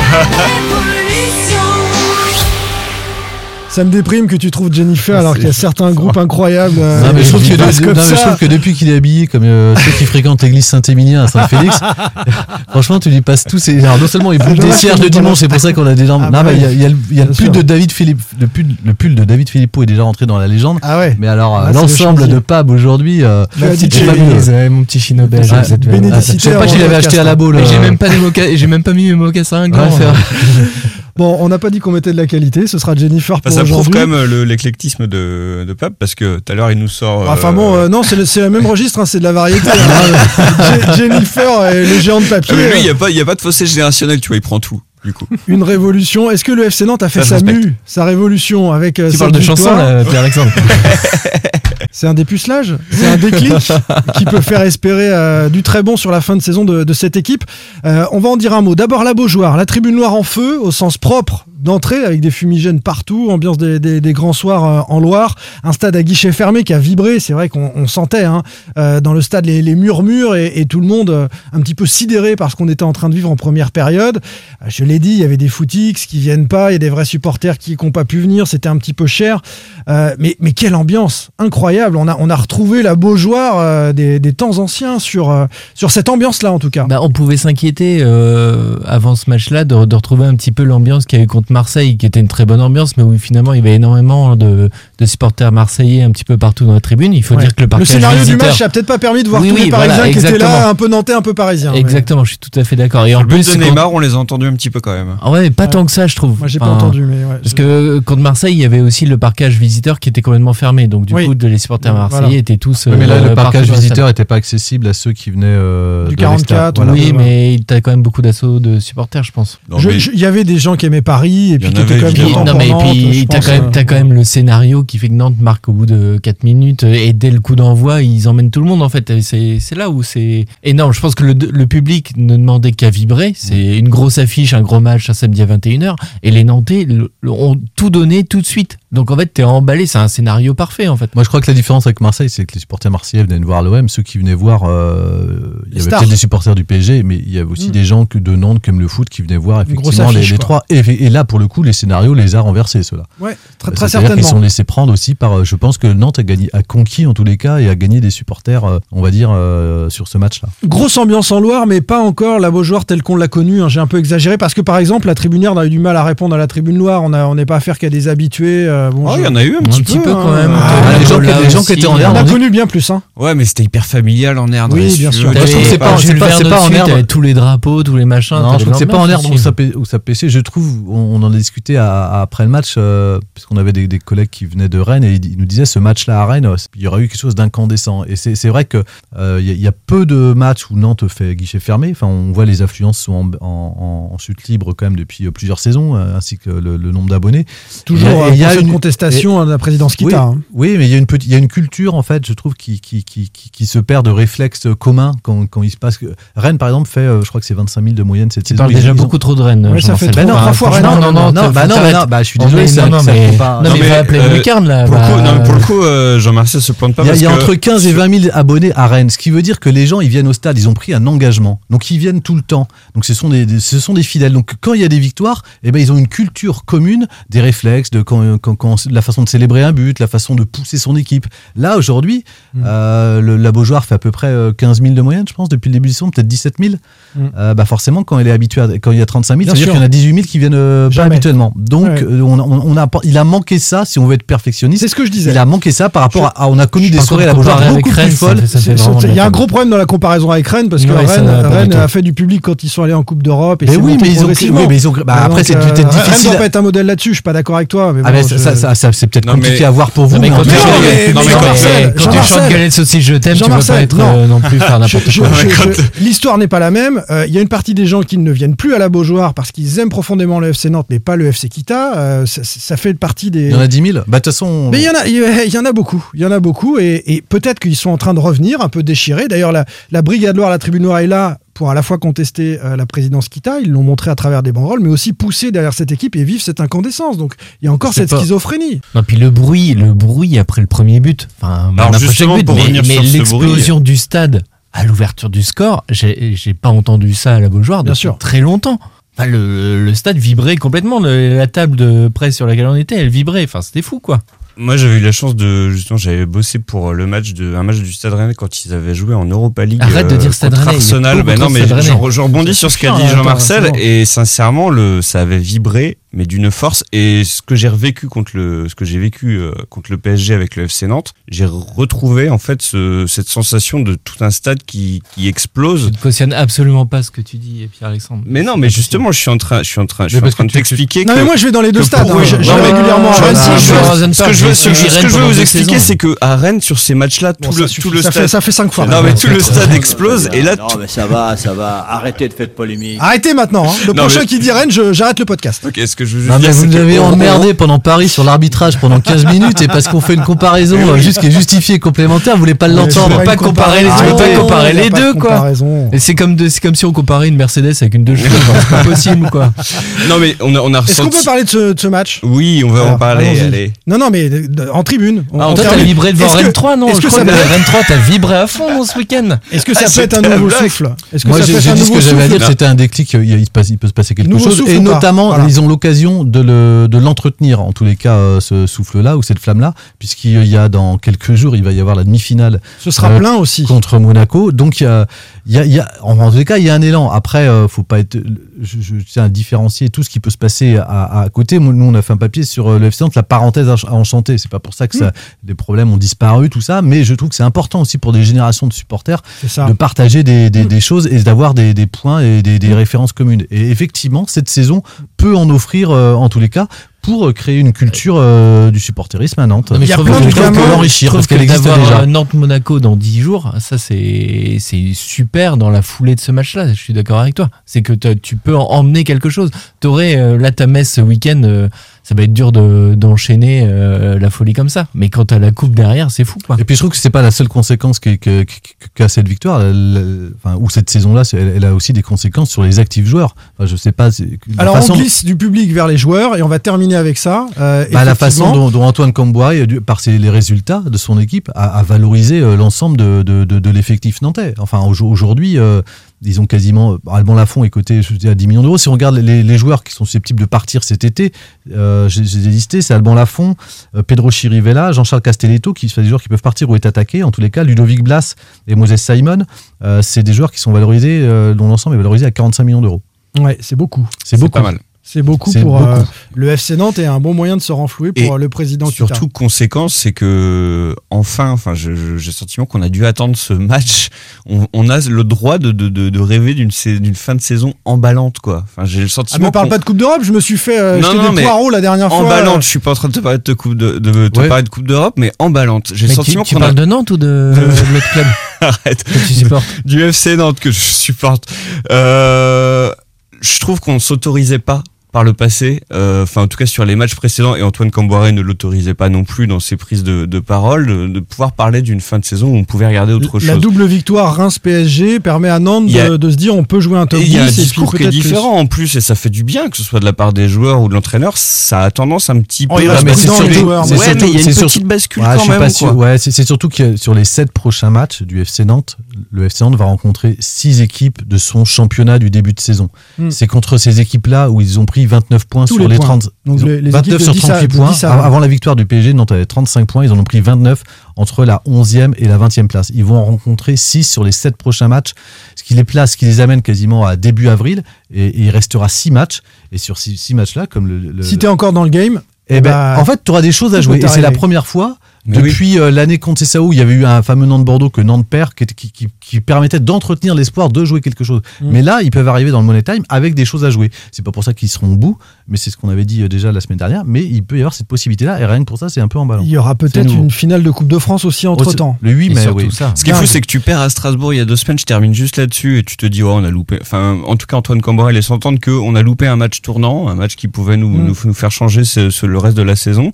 Ça me déprime que tu trouves Jennifer alors qu'il y a certains groupes incroyables. euh, Non, mais je trouve qui que, de- non, mais je trouve que depuis qu'il est habillé comme euh, ceux qui fréquentent l'église Saint-Émilien à Saint-Félix, franchement, tu lui passes tous ces. Alors, non seulement il bouge des cierges pas dimanche, c'est pour ça qu'on a des jambes. Ah, non, mais il y a, y le, il y a le Bien pull sûr. de David Philippe, le pull, le pull de David Philippot est déjà rentré dans la légende. Ah ouais. Mais alors, euh, Ah, le l'ensemble de Pab aujourd'hui. euh, mon petit chino belge. Ouais. vous êtes- Bénédicité Je sais pas qu'il avait acheté à la hein. boule. Euh, j'ai même pas mis mes mocassins Bon, on n'a pas dit qu'on mettait de la qualité, ce sera Jennifer Enfin, pour ça prouve quand même euh, le- l'éclectisme de, de Pape parce que tout à l'heure il nous sort. euh, Enfin bon, euh, non, c'est le, c'est le même registre, hein, c'est de la variété. hein. Je- Jennifer et les géants de papier, ah, mais lui, il n'y euh, a, pas- il y a pas de fossé générationnel, tu vois, il prend tout, du coup. une révolution. Est-ce que le FC Nantes a fait Ça, sa mue, sa révolution avec euh, Tu parles de chanson, Pierre-Alexandre C'est un dépucelage, c'est un déclic qui peut faire espérer euh, du très bon sur la fin de saison de, de cette équipe. Euh, on va en dire un mot. D'abord la Beaujoire, la tribune noire en feu, au sens propre d'entrée avec des fumigènes partout, ambiance des, grands soirs euh, en Loire, un stade à guichet fermé qui a vibré. C'est vrai qu'on on sentait hein, euh, dans le stade les, murmures et, tout le monde euh, un petit peu sidéré par ce qu'on était en train de vivre en première période. Je l'ai dit, il y avait des footix qui viennent pas, il y a des vrais supporters qui n'ont pas pu venir, c'était un petit peu cher. Mais, mais quelle ambiance incroyable. On a, on a retrouvé la Beaujoire euh, des, temps anciens sur, sur cette ambiance-là en tout cas. Bah, on pouvait s'inquiéter avant ce match-là de, retrouver un petit peu l'ambiance qu'il y contre Marseille, qui était une très bonne ambiance, mais où finalement il y avait énormément de, de supporters marseillais un petit peu partout dans la tribune. Il faut Ouais. dire que le le parquage scénario du match a peut-être pas permis de voir Oui, tous oui, les Parisiens voilà, qui étaient là, un peu nantais, un peu parisiens. mais- Exactement, je suis tout à fait d'accord. Et en Le plus, de quand- Neymar, on les a entendus un petit peu quand même. Ah ouais, pas tant que ça, je trouve. Moi, j'ai pas entendu, mais ouais. Parce que euh, contre Marseille, il y avait aussi le parquage visiteur qui était complètement fermé. Donc, du Oui. coup, de- les supporters Voilà. marseillais étaient tous. Mais là, euh, le parquage visiteur n'était pas accessible à ceux qui venaient euh, Du de l'extérieur. 44, Voilà. Oui, mais t'as quand même beaucoup d'assauts de supporters, je pense. Il y avait des gens qui aimaient Paris et puis qui étaient quand même non, mais puis je t'as pense, quand, même, t'as quand même le scénario qui fait que Nantes marque au bout de 4 minutes euh, et dès le coup d'envoi, ils emmènent tout le monde en fait. C'est là où c'est énorme. Je pense que le, le public ne demandait qu'à vibrer. C'est une grosse affiche, un gros match un samedi à 21h. Et les Nantais ont tout donné tout de suite. Donc en fait, t'es emballé. C'est un scénario parfait en fait. Moi, je crois que la différence avec Marseille, c'est que les supporters marseillais venaient voir l'OM. Ceux qui venaient voir, euh, il y avait peut-être des supporters du PSG, mais il y avait aussi Mm. des gens que de Nantes qui aiment le foot qui venaient voir effectivement les, affiche, les trois. Et, et là, pour le coup, les scénarios les a renversés, ceux-là. Ouais, très, qu'ils certainement. sont laissés prendre aussi par. euh, Je pense que Nantes a, gagné, a conquis en tous les cas et a gagné des supporters, euh, on va dire, euh, sur ce match-là. Grosse ambiance en Loire, mais pas encore la Beaujoire telle qu'on l'a connue. hein. J'ai un peu exagéré parce que par exemple, la tribunière a eu du mal à répondre à la tribune Loire. On n'a on n'est pas affaire qu'à des habitués. euh, bon, Oh, je- il y en a eu un petit, petit peu, peu quand hein. même. Ah, Ah, les gens qui- Là les gens qui aussi, étaient en euh, l'air, On a connu bien plus. Hein. Ouais, mais c'était hyper familial en air. Oui, bien sûr. je trouve que c'est pas- en herbe. t'avais tous les drapeaux, tous les machins. Non, je trouve que c'est pas en herbe où aussi. ça, pêchait. Je trouve, on, en a discuté après le match, euh, puisqu'on avait des, collègues qui venaient de Rennes et ils, nous disaient ce match-là à Rennes, euh, il y aurait eu quelque chose d'incandescent. Et c'est vrai que euh, il y, a- peu de matchs où Nantes fait guichet fermé. Enfin, on voit les affluences sont en, en- en- en chute libre quand même depuis euh, plusieurs saisons, euh, ainsi que le, le nombre d'abonnés. Toujours Et il y a- euh, et il y pour a cette une- contestation de la présidence oui, Kita. hein. oui, mais il y a une petite, il y a une culture en fait, je trouve, qui qui, qui, qui, qui se perd de réflexes communs quand, quand il se passe. Rennes, par exemple, fait, euh, je crois que c'est 25 000 de moyenne cette Tu saison. parles Ils- déjà ont- beaucoup trop de Rennes. Ouais, ça fait trop, Bah non, trois fois Non, non, non, bah non, bah non, bah je suis désolé, ça- non, mais- faut pas- non, mais va appeler euh, le lucarne là. Pour le, coup, bah, non, pour le coup, euh, Jean-Marcel se plante pas Il y a, parce il y a que entre 15 et 20 000 abonnés à Rennes, ce qui veut dire que les gens ils viennent au stade, ils ont pris un engagement, donc ils viennent tout le temps. Donc ce sont des, des- ce sont des fidèles. Donc quand il y a des victoires, eh ben ils ont une culture commune, des réflexes, de quand, quand, quand- la façon de célébrer un but, la façon de pousser son équipe. Là aujourd'hui, Mm. euh, le- la Beaujoire fait à peu près euh, 15 000 de moyenne, je pense, depuis le début du saison, peut-être 17 000. Mm. Euh, bah forcément, quand elle est habituée, à- quand il y a 35 000, Bien ça veut dire sûr. qu'il y en a 18 000 qui viennent euh, pas habituellement. Donc Ouais. euh, on, on- on a, il a manqué ça si on veut être perfectionniste. C'est ce que je disais. Il a manqué ça par rapport à, à- on a connu des soirées à la Beaujoire beaucoup Rennes, plus folles. Il y a un gros problème dans la comparaison avec Rennes parce que Ouais, Rennes, a fait du public quand ils sont allés en Coupe d'Europe. Mais oui, mais ils ont, Euh, après c'est euh, peut-être Rennes difficile. doit pas être un modèle là-dessus. Je suis pas d'accord avec toi. Mais Ça, ça, ça, c'est peut-être compliqué mais- à voir pour vous. Non, mais quand tu- chantes Galette Saucisse Je t'aime, tu Jean-Marcel, pas être non. euh, non plus faire n'importe quoi. L'histoire n'est pas la même. Euh, Il y a une partie des gens qui ne viennent plus à la Beaujoire parce qu'ils aiment profondément le FC Nantes, mais pas le FC Kita. Euh, ça, ça fait partie des. il y en a 10 000. Bah, de toute façon. Mais il y en a, il y en a beaucoup. Il y en a beaucoup et, et peut-être qu'ils sont en train de revenir un peu déchirés. D'ailleurs, la, la Brigade Loire, la Tribune Noire est là pour à la fois contester euh, la présidence Kita, ils l'ont montré à travers des banderoles, mais aussi pousser derrière cette équipe et vivre cette incandescence. Donc il y a encore cette pas- schizophrénie. Non, puis le bruit, le bruit après le premier but. Enfin, Alors, justement, but, pour mais, revenir mais sur l'explosion du stade à l'ouverture du score, j'ai pas entendu ça à la Beaujoire Bien depuis sûr. très longtemps. Enfin, le, le stade vibrait complètement. le- la table de presse sur laquelle on était, elle vibrait. Enfin, c'était fou, quoi. Moi, j'avais eu la chance de justement, j'avais bossé pour le match de un match du Stade Rennais quand ils avaient joué en Europa League. Arrête de dire Stade Rennais, Arsenal. Ben non, mais Stade je, je rebondis sur ce qu'a dit Jean-Marcel et sincèrement, le ça avait vibré, mais d'une force. Et ce que j'ai revécu contre le, ce que j'ai vécu euh, contre le PSG avec le FC Nantes, j'ai retrouvé en fait ce- cette sensation de tout un stade qui, qui explose. Je ne cautionne absolument pas ce que tu dis, Pierre-Alexandre. Mais non, mais justement, je suis en train, je suis en train, je suis en train de t'expliquer Non, mais moi je vais dans les deux stades. hein. Régulièrement je- ce que je veux- ce ce que je vous expliquer, c'est que à Rennes, sur ces matchs-là, tout le, tout le ça stade, fait- ça fait cinq fois. non mais tout le stade explose et là, non, mais ça va, ça va. Arrêtez de faire de polémique. Arrêtez maintenant. hein. Le Non, prochain mais- qui dit Rennes, j'arrête le podcast. Ok, ce que je veux Non, dire, mais vous nous avez on- emmerdé pendant Paris sur l'arbitrage pendant 15 minutes et parce qu'on fait une comparaison juste qui est justifiée et complémentaire, vous voulez pas l'entendre. pas comparer les, deux, quoi. Et c'est comme, de- c'est comme si on comparait une Mercedes avec une deux chevaux. quoi. C'est pas possible, quoi. Non, mais on a, Est-ce qu'on peut parler de ce, match? Oui, on va en parler. Non, non, mais en tribune. On- Ah, on toi, t'as vibré devant Rennes 3, non Est-ce Je que crois ça que peut Rennes 3, t'as vibré à fond ce week-end. est-ce que ça Ah, peut être un nouveau souffle Est-ce que Moi, ça j'ai peut dit ce que j'avais à dire, c'était un déclic, il, peut se passer quelque chose. Et notamment, ils ont l'occasion de le- de l'entretenir, en tous les cas, euh, ce souffle-là ou cette flamme-là, puisqu'il y a dans quelques jours, il va y avoir la demi-finale Ce sera Euh, plein aussi. contre Monaco. Donc, il y a, y a, y a- en, en tous les cas, il y a un élan. Après, euh, faut pas être, je, je tiens à différencier tout ce qui peut se passer à, à côté. Nous, on a fait un papier sur euh, le FC Nantes, la parenthèse à, enchanter. C'est pas pour ça que ça, les problèmes ont disparu, tout ça, mais je trouve que c'est important aussi pour des générations de supporters de partager des, des, des choses et d'avoir des, des points et des, des références communes. Et effectivement, cette saison peut en offrir, euh, en tous les cas, pour euh, créer une culture euh, du supporterisme à Nantes. Non, mais Il y a je trouve plein que- de je trouve gamins- que- l'enrichir, parce qu'elle que existe déjà. euh, Nantes-Monaco dans 10 jours, ça c'est c'est super dans la foulée de ce match-là. Je suis d'accord avec toi. C'est que tu peux en emmener quelque chose. T'aurais euh, là ta messe ce week-end, euh, ça va être dur de- d'enchaîner euh, la folie comme ça. Mais quand t'as la coupe derrière, c'est fou quoi. Et puis je trouve que c'est pas la seule conséquence que- que- que- qu'a cette victoire, Elle- enfin, ou cette saison-là, elle, elle a aussi des conséquences sur les actifs joueurs. Enfin, je sais pas. Alors façon- on glisse du public vers les joueurs et on va terminer avec ça. Euh, Bah, la façon dont, dont Antoine Camboire, par ses, les résultats de son équipe, a, a valorisé euh, l'ensemble de, de, de, de l'effectif nantais. Enfin, au- aujourd'hui, euh, ils ont quasiment. Alban Lafont est coté je dis, à 10 millions d'euros. Si on regarde les, les joueurs qui sont susceptibles de partir cet été, euh, j'ai listé c'est Alban Lafont, euh, Pedro Chirivella, Jean-Charles Castelletto, qui sont des joueurs qui peuvent partir ou être attaqués. En tous les cas, Ludovic Blas et Moses Simon, euh, c'est des joueurs qui sont valorisés, euh, dont l'ensemble est valorisé à 45 millions d'euros. Ouais, c'est beaucoup. C'est beaucoup. pas mal. C'est beaucoup pour beaucoup. euh, le FC Nantes et un bon moyen de se renflouer pour Et euh, le président Surtout, conséquence, c'est que enfin, enfin, j'ai le sentiment qu'on a dû attendre ce match. On, on a le droit de, de, de, de rêver d'une fin de saison emballante, quoi. Enfin, j'ai le Ah, sentiment. me parle pas de Coupe d'Europe, je me suis fait euh, Non, non, des mais poireaux la dernière fois. emballante. euh, Je suis pas en train de te parler de coupe de, de, te Ouais. parler de coupe d'Europe, mais emballante. J'ai le tu, sentiment tu qu'on a parles de Nantes ou de, de l'autre club Arrête. que tu supportes du FC Nantes que je supporte. Euh, je trouve qu'on ne s'autorisait pas par le passé, euh, enfin en tout cas sur les matchs précédents, et Antoine Camboire ne l'autorisait pas non plus dans ses prises de, de parole, de, de pouvoir parler d'une fin de saison où on pouvait regarder autre La chose. double victoire Reims-PSG permet à Nantes a- de, de se dire on peut jouer un top Et 10 il y a un discours qui est différent en plus, et ça fait du bien que ce soit de la part des joueurs ou de l'entraîneur. Ça a tendance un petit Oh, peu. il à reste se mais prudent, c'est les surtout- joueurs, mais il y a une petite surtout- bascule Ouais, je quand suis même. sûr. Ouais, c'est c'est surtout que sur les sept prochains matchs du FC Nantes, le FC Nantes va rencontrer six équipes de son championnat du début de saison. Hmm. C'est contre ces équipes-là où ils ont pris 29 points Tous sur les les, points. 30. Donc les- les 29 équipes sur de 10 à- 38 de points. 10 à- Avant la victoire du PSG, Nantes avait 35 points. Ils en ont pris 29 entre la 11e et la 20e place. Ils vont en rencontrer 6 sur les 7 prochains matchs, ce qui les place, ce qui les amène quasiment à début avril. Et, et il restera 6 matchs. Et sur ces 6 matchs-là, comme le, le- Si t'es encore dans le game, eh ben, bah, en fait, tu auras des choses à jouer. Et c'est la première fois Mais depuis euh, l'année contre Cessao où il y avait eu un fameux Nantes-Bordeaux que Nantes perd qui, était- qui, qui- qui permettait d'entretenir l'espoir de jouer quelque chose. Mm. Mais là, ils peuvent arriver dans le Money Time avec des choses à jouer. C'est pas pour ça qu'ils seront au bout, mais c'est ce qu'on avait dit euh, déjà la semaine dernière. Mais il peut y avoir cette possibilité-là et rien que pour ça, c'est un peu emballant. il y aura peut-être une finale de Coupe de France aussi entre temps. Le 8 Et mai, oui. ça. Ce qui est fou, c'est que tu perds à Strasbourg il y a deux semaines, je termine juste là-dessus, et tu te dis, oh, on a loupé. Enfin, en tout cas, Antoine Camborel laisse entendre qu'on a loupé un match tournant, un match qui pouvait nous, Mm. nous, nous faire changer ce- ce- le reste de la saison.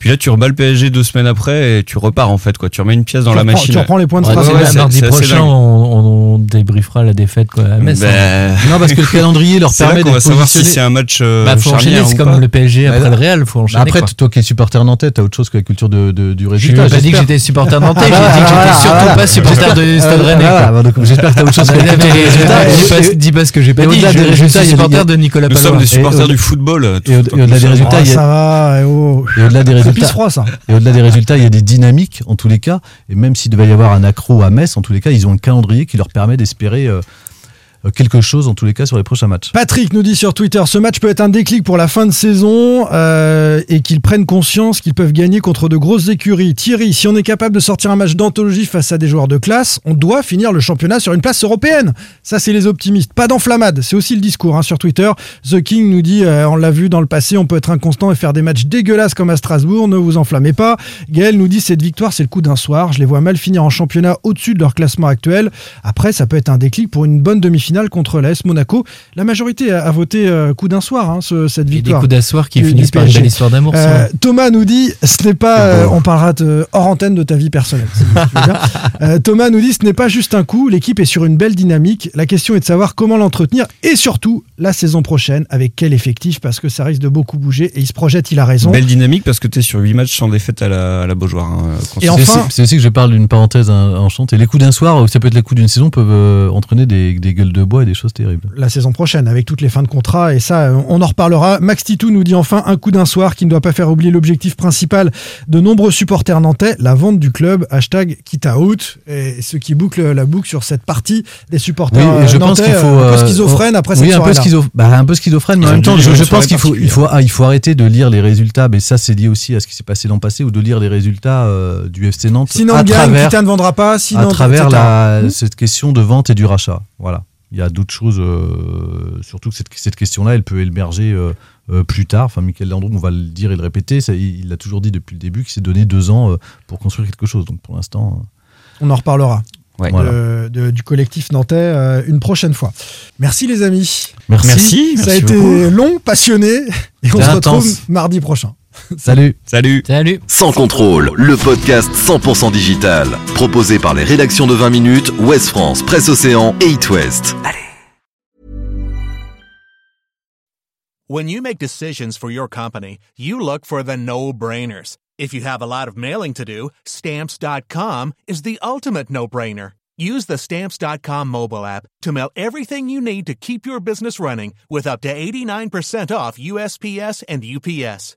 Puis là, tu rebats le PSG deux semaines après et tu repars, en fait, quoi. Tu remets une pièce dans tu, la reprends, machine. tu reprends les points de Strasbourg. ouais, Mardi assez prochain, on, on débriefera la défaite quoi, à Metz. hein. Ben, Non, parce que le calendrier leur permet qu'on va d'être savoir si c'est un match euh, Bah, faut enchaîner, c'est pas. comme le PSG Bah, après là- le Real, faut enchaîner. Après, quoi. toi qui es supporter nantais, t'as autre chose que la culture de, de- du Je résultat. n'ai pas dit que j'étais supporter nantais, j'ai dit Ah, que j'étais voilà, surtout pas supporter de Stade Ah, Rennais. bah, J'espère que t'as autre chose que résultats, dis Et- pas- ce que j'ai pas dit, au-delà je des je résultats, il y suis a des- supporter de Nicolas Nous sommes des supporters du football. euh, et au-delà des résultats, Ah, il y a- ça va, et oh. Au-delà des résultats. Et au-delà des résultats, il y a des dynamiques en tous les cas. Et même s'il devait y avoir un accro à Metz, en tous les cas, ils ont un calendrier qui leur permet d'espérer euh, quelque chose en tous les cas sur les prochains matchs. Patrick nous dit sur Twitter, ce match peut être un déclic pour la fin de saison euh, et qu'ils prennent conscience qu'ils peuvent gagner contre de grosses écuries. Thierry, si on est capable de sortir un match d'anthologie face à des joueurs de classe, on doit finir le championnat sur une place européenne. Ça, c'est les optimistes. Pas d'enflammade, c'est aussi le discours hein, sur Twitter. The King nous dit, euh, on l'a vu dans le passé, on peut être inconstant et faire des matchs dégueulasses comme à Strasbourg, ne vous enflammez pas. Gaël nous dit, cette victoire, c'est le coup d'un soir. Je les vois mal finir en championnat au-dessus de leur classement actuel. Après, ça peut être un déclic pour une bonne demi-finale finale contre l'AS Monaco. La majorité a, a voté euh, coup d'un soir, hein, ce- cette Et des victoire. coups d'asseoir qui du- finissent du par une belle histoire d'amour. Euh. Thomas nous dit, ce n'est pas, euh, on parlera de- hors antenne de ta vie personnelle. si tu. Euh, Thomas nous dit, ce n'est pas juste un coup, l'équipe est sur une belle dynamique. La question est de savoir comment l'entretenir et surtout la saison prochaine avec quel effectif parce que ça risque de beaucoup bouger et il se projette, il a raison. Belle dynamique parce que t'es sur 8 matchs sans défaite à la, à la Beaujoire. hein, Et enfin- c'est aussi que je parle d'une parenthèse en- enchantée. Les coups d'un soir, ou ça peut être les coups d'une saison, peuvent euh, entraîner des, des gueules de bois et des choses terribles. la saison prochaine avec toutes les fins de contrat et ça on en reparlera. Max Titou nous dit enfin un coup d'un soir qui ne doit pas faire oublier l'objectif principal de nombreux supporters nantais, la vente du club, hashtag quitte à out et ce qui boucle la boucle sur cette partie des supporters Oui, et je pense nantais, qu'il faut un peu euh, schizophrène après oui, cette un peu, soirée-là. schizo- bah, un peu schizophrène, mais en même temps, je, pense qu'il faut, il faut, ah, il faut arrêter de lire les résultats. Mais ça, c'est lié aussi à ce qui s'est passé l'an passé ou de lire les résultats euh, du FC Nantes Sinon à on gagne, travers, Kita ne vendra pas, sinon à travers la, Hmm. cette question de vente et du rachat. Voilà. Il y a d'autres choses, euh, surtout que cette, cette question-là, elle peut émerger euh, euh, plus tard. Enfin, Michael Landreau, on va le dire et le répéter, ça, il l'a toujours dit depuis le début qu'il s'est donné deux ans euh, pour construire quelque chose. Donc pour l'instant, euh, On en reparlera. Ouais. de- Voilà. de- du collectif nantais euh, une prochaine fois. Merci les amis. merci. Merci. Ça a merci été beaucoup. long, passionné et on se retrouve intense. mardi prochain. Salut. Salut. Salut. Sans contrôle, le podcast 100% digital. Proposé par les rédactions de 20 minutes, Ouest France, Presse Océan et It West. When you make decisions for your company, you look for the no-brainers. If you have a lot of mailing to do, stamps.com is the ultimate no-brainer. Use the stamps.com mobile app to mail everything you need to keep your business running with up to 89% off USPS and UPS.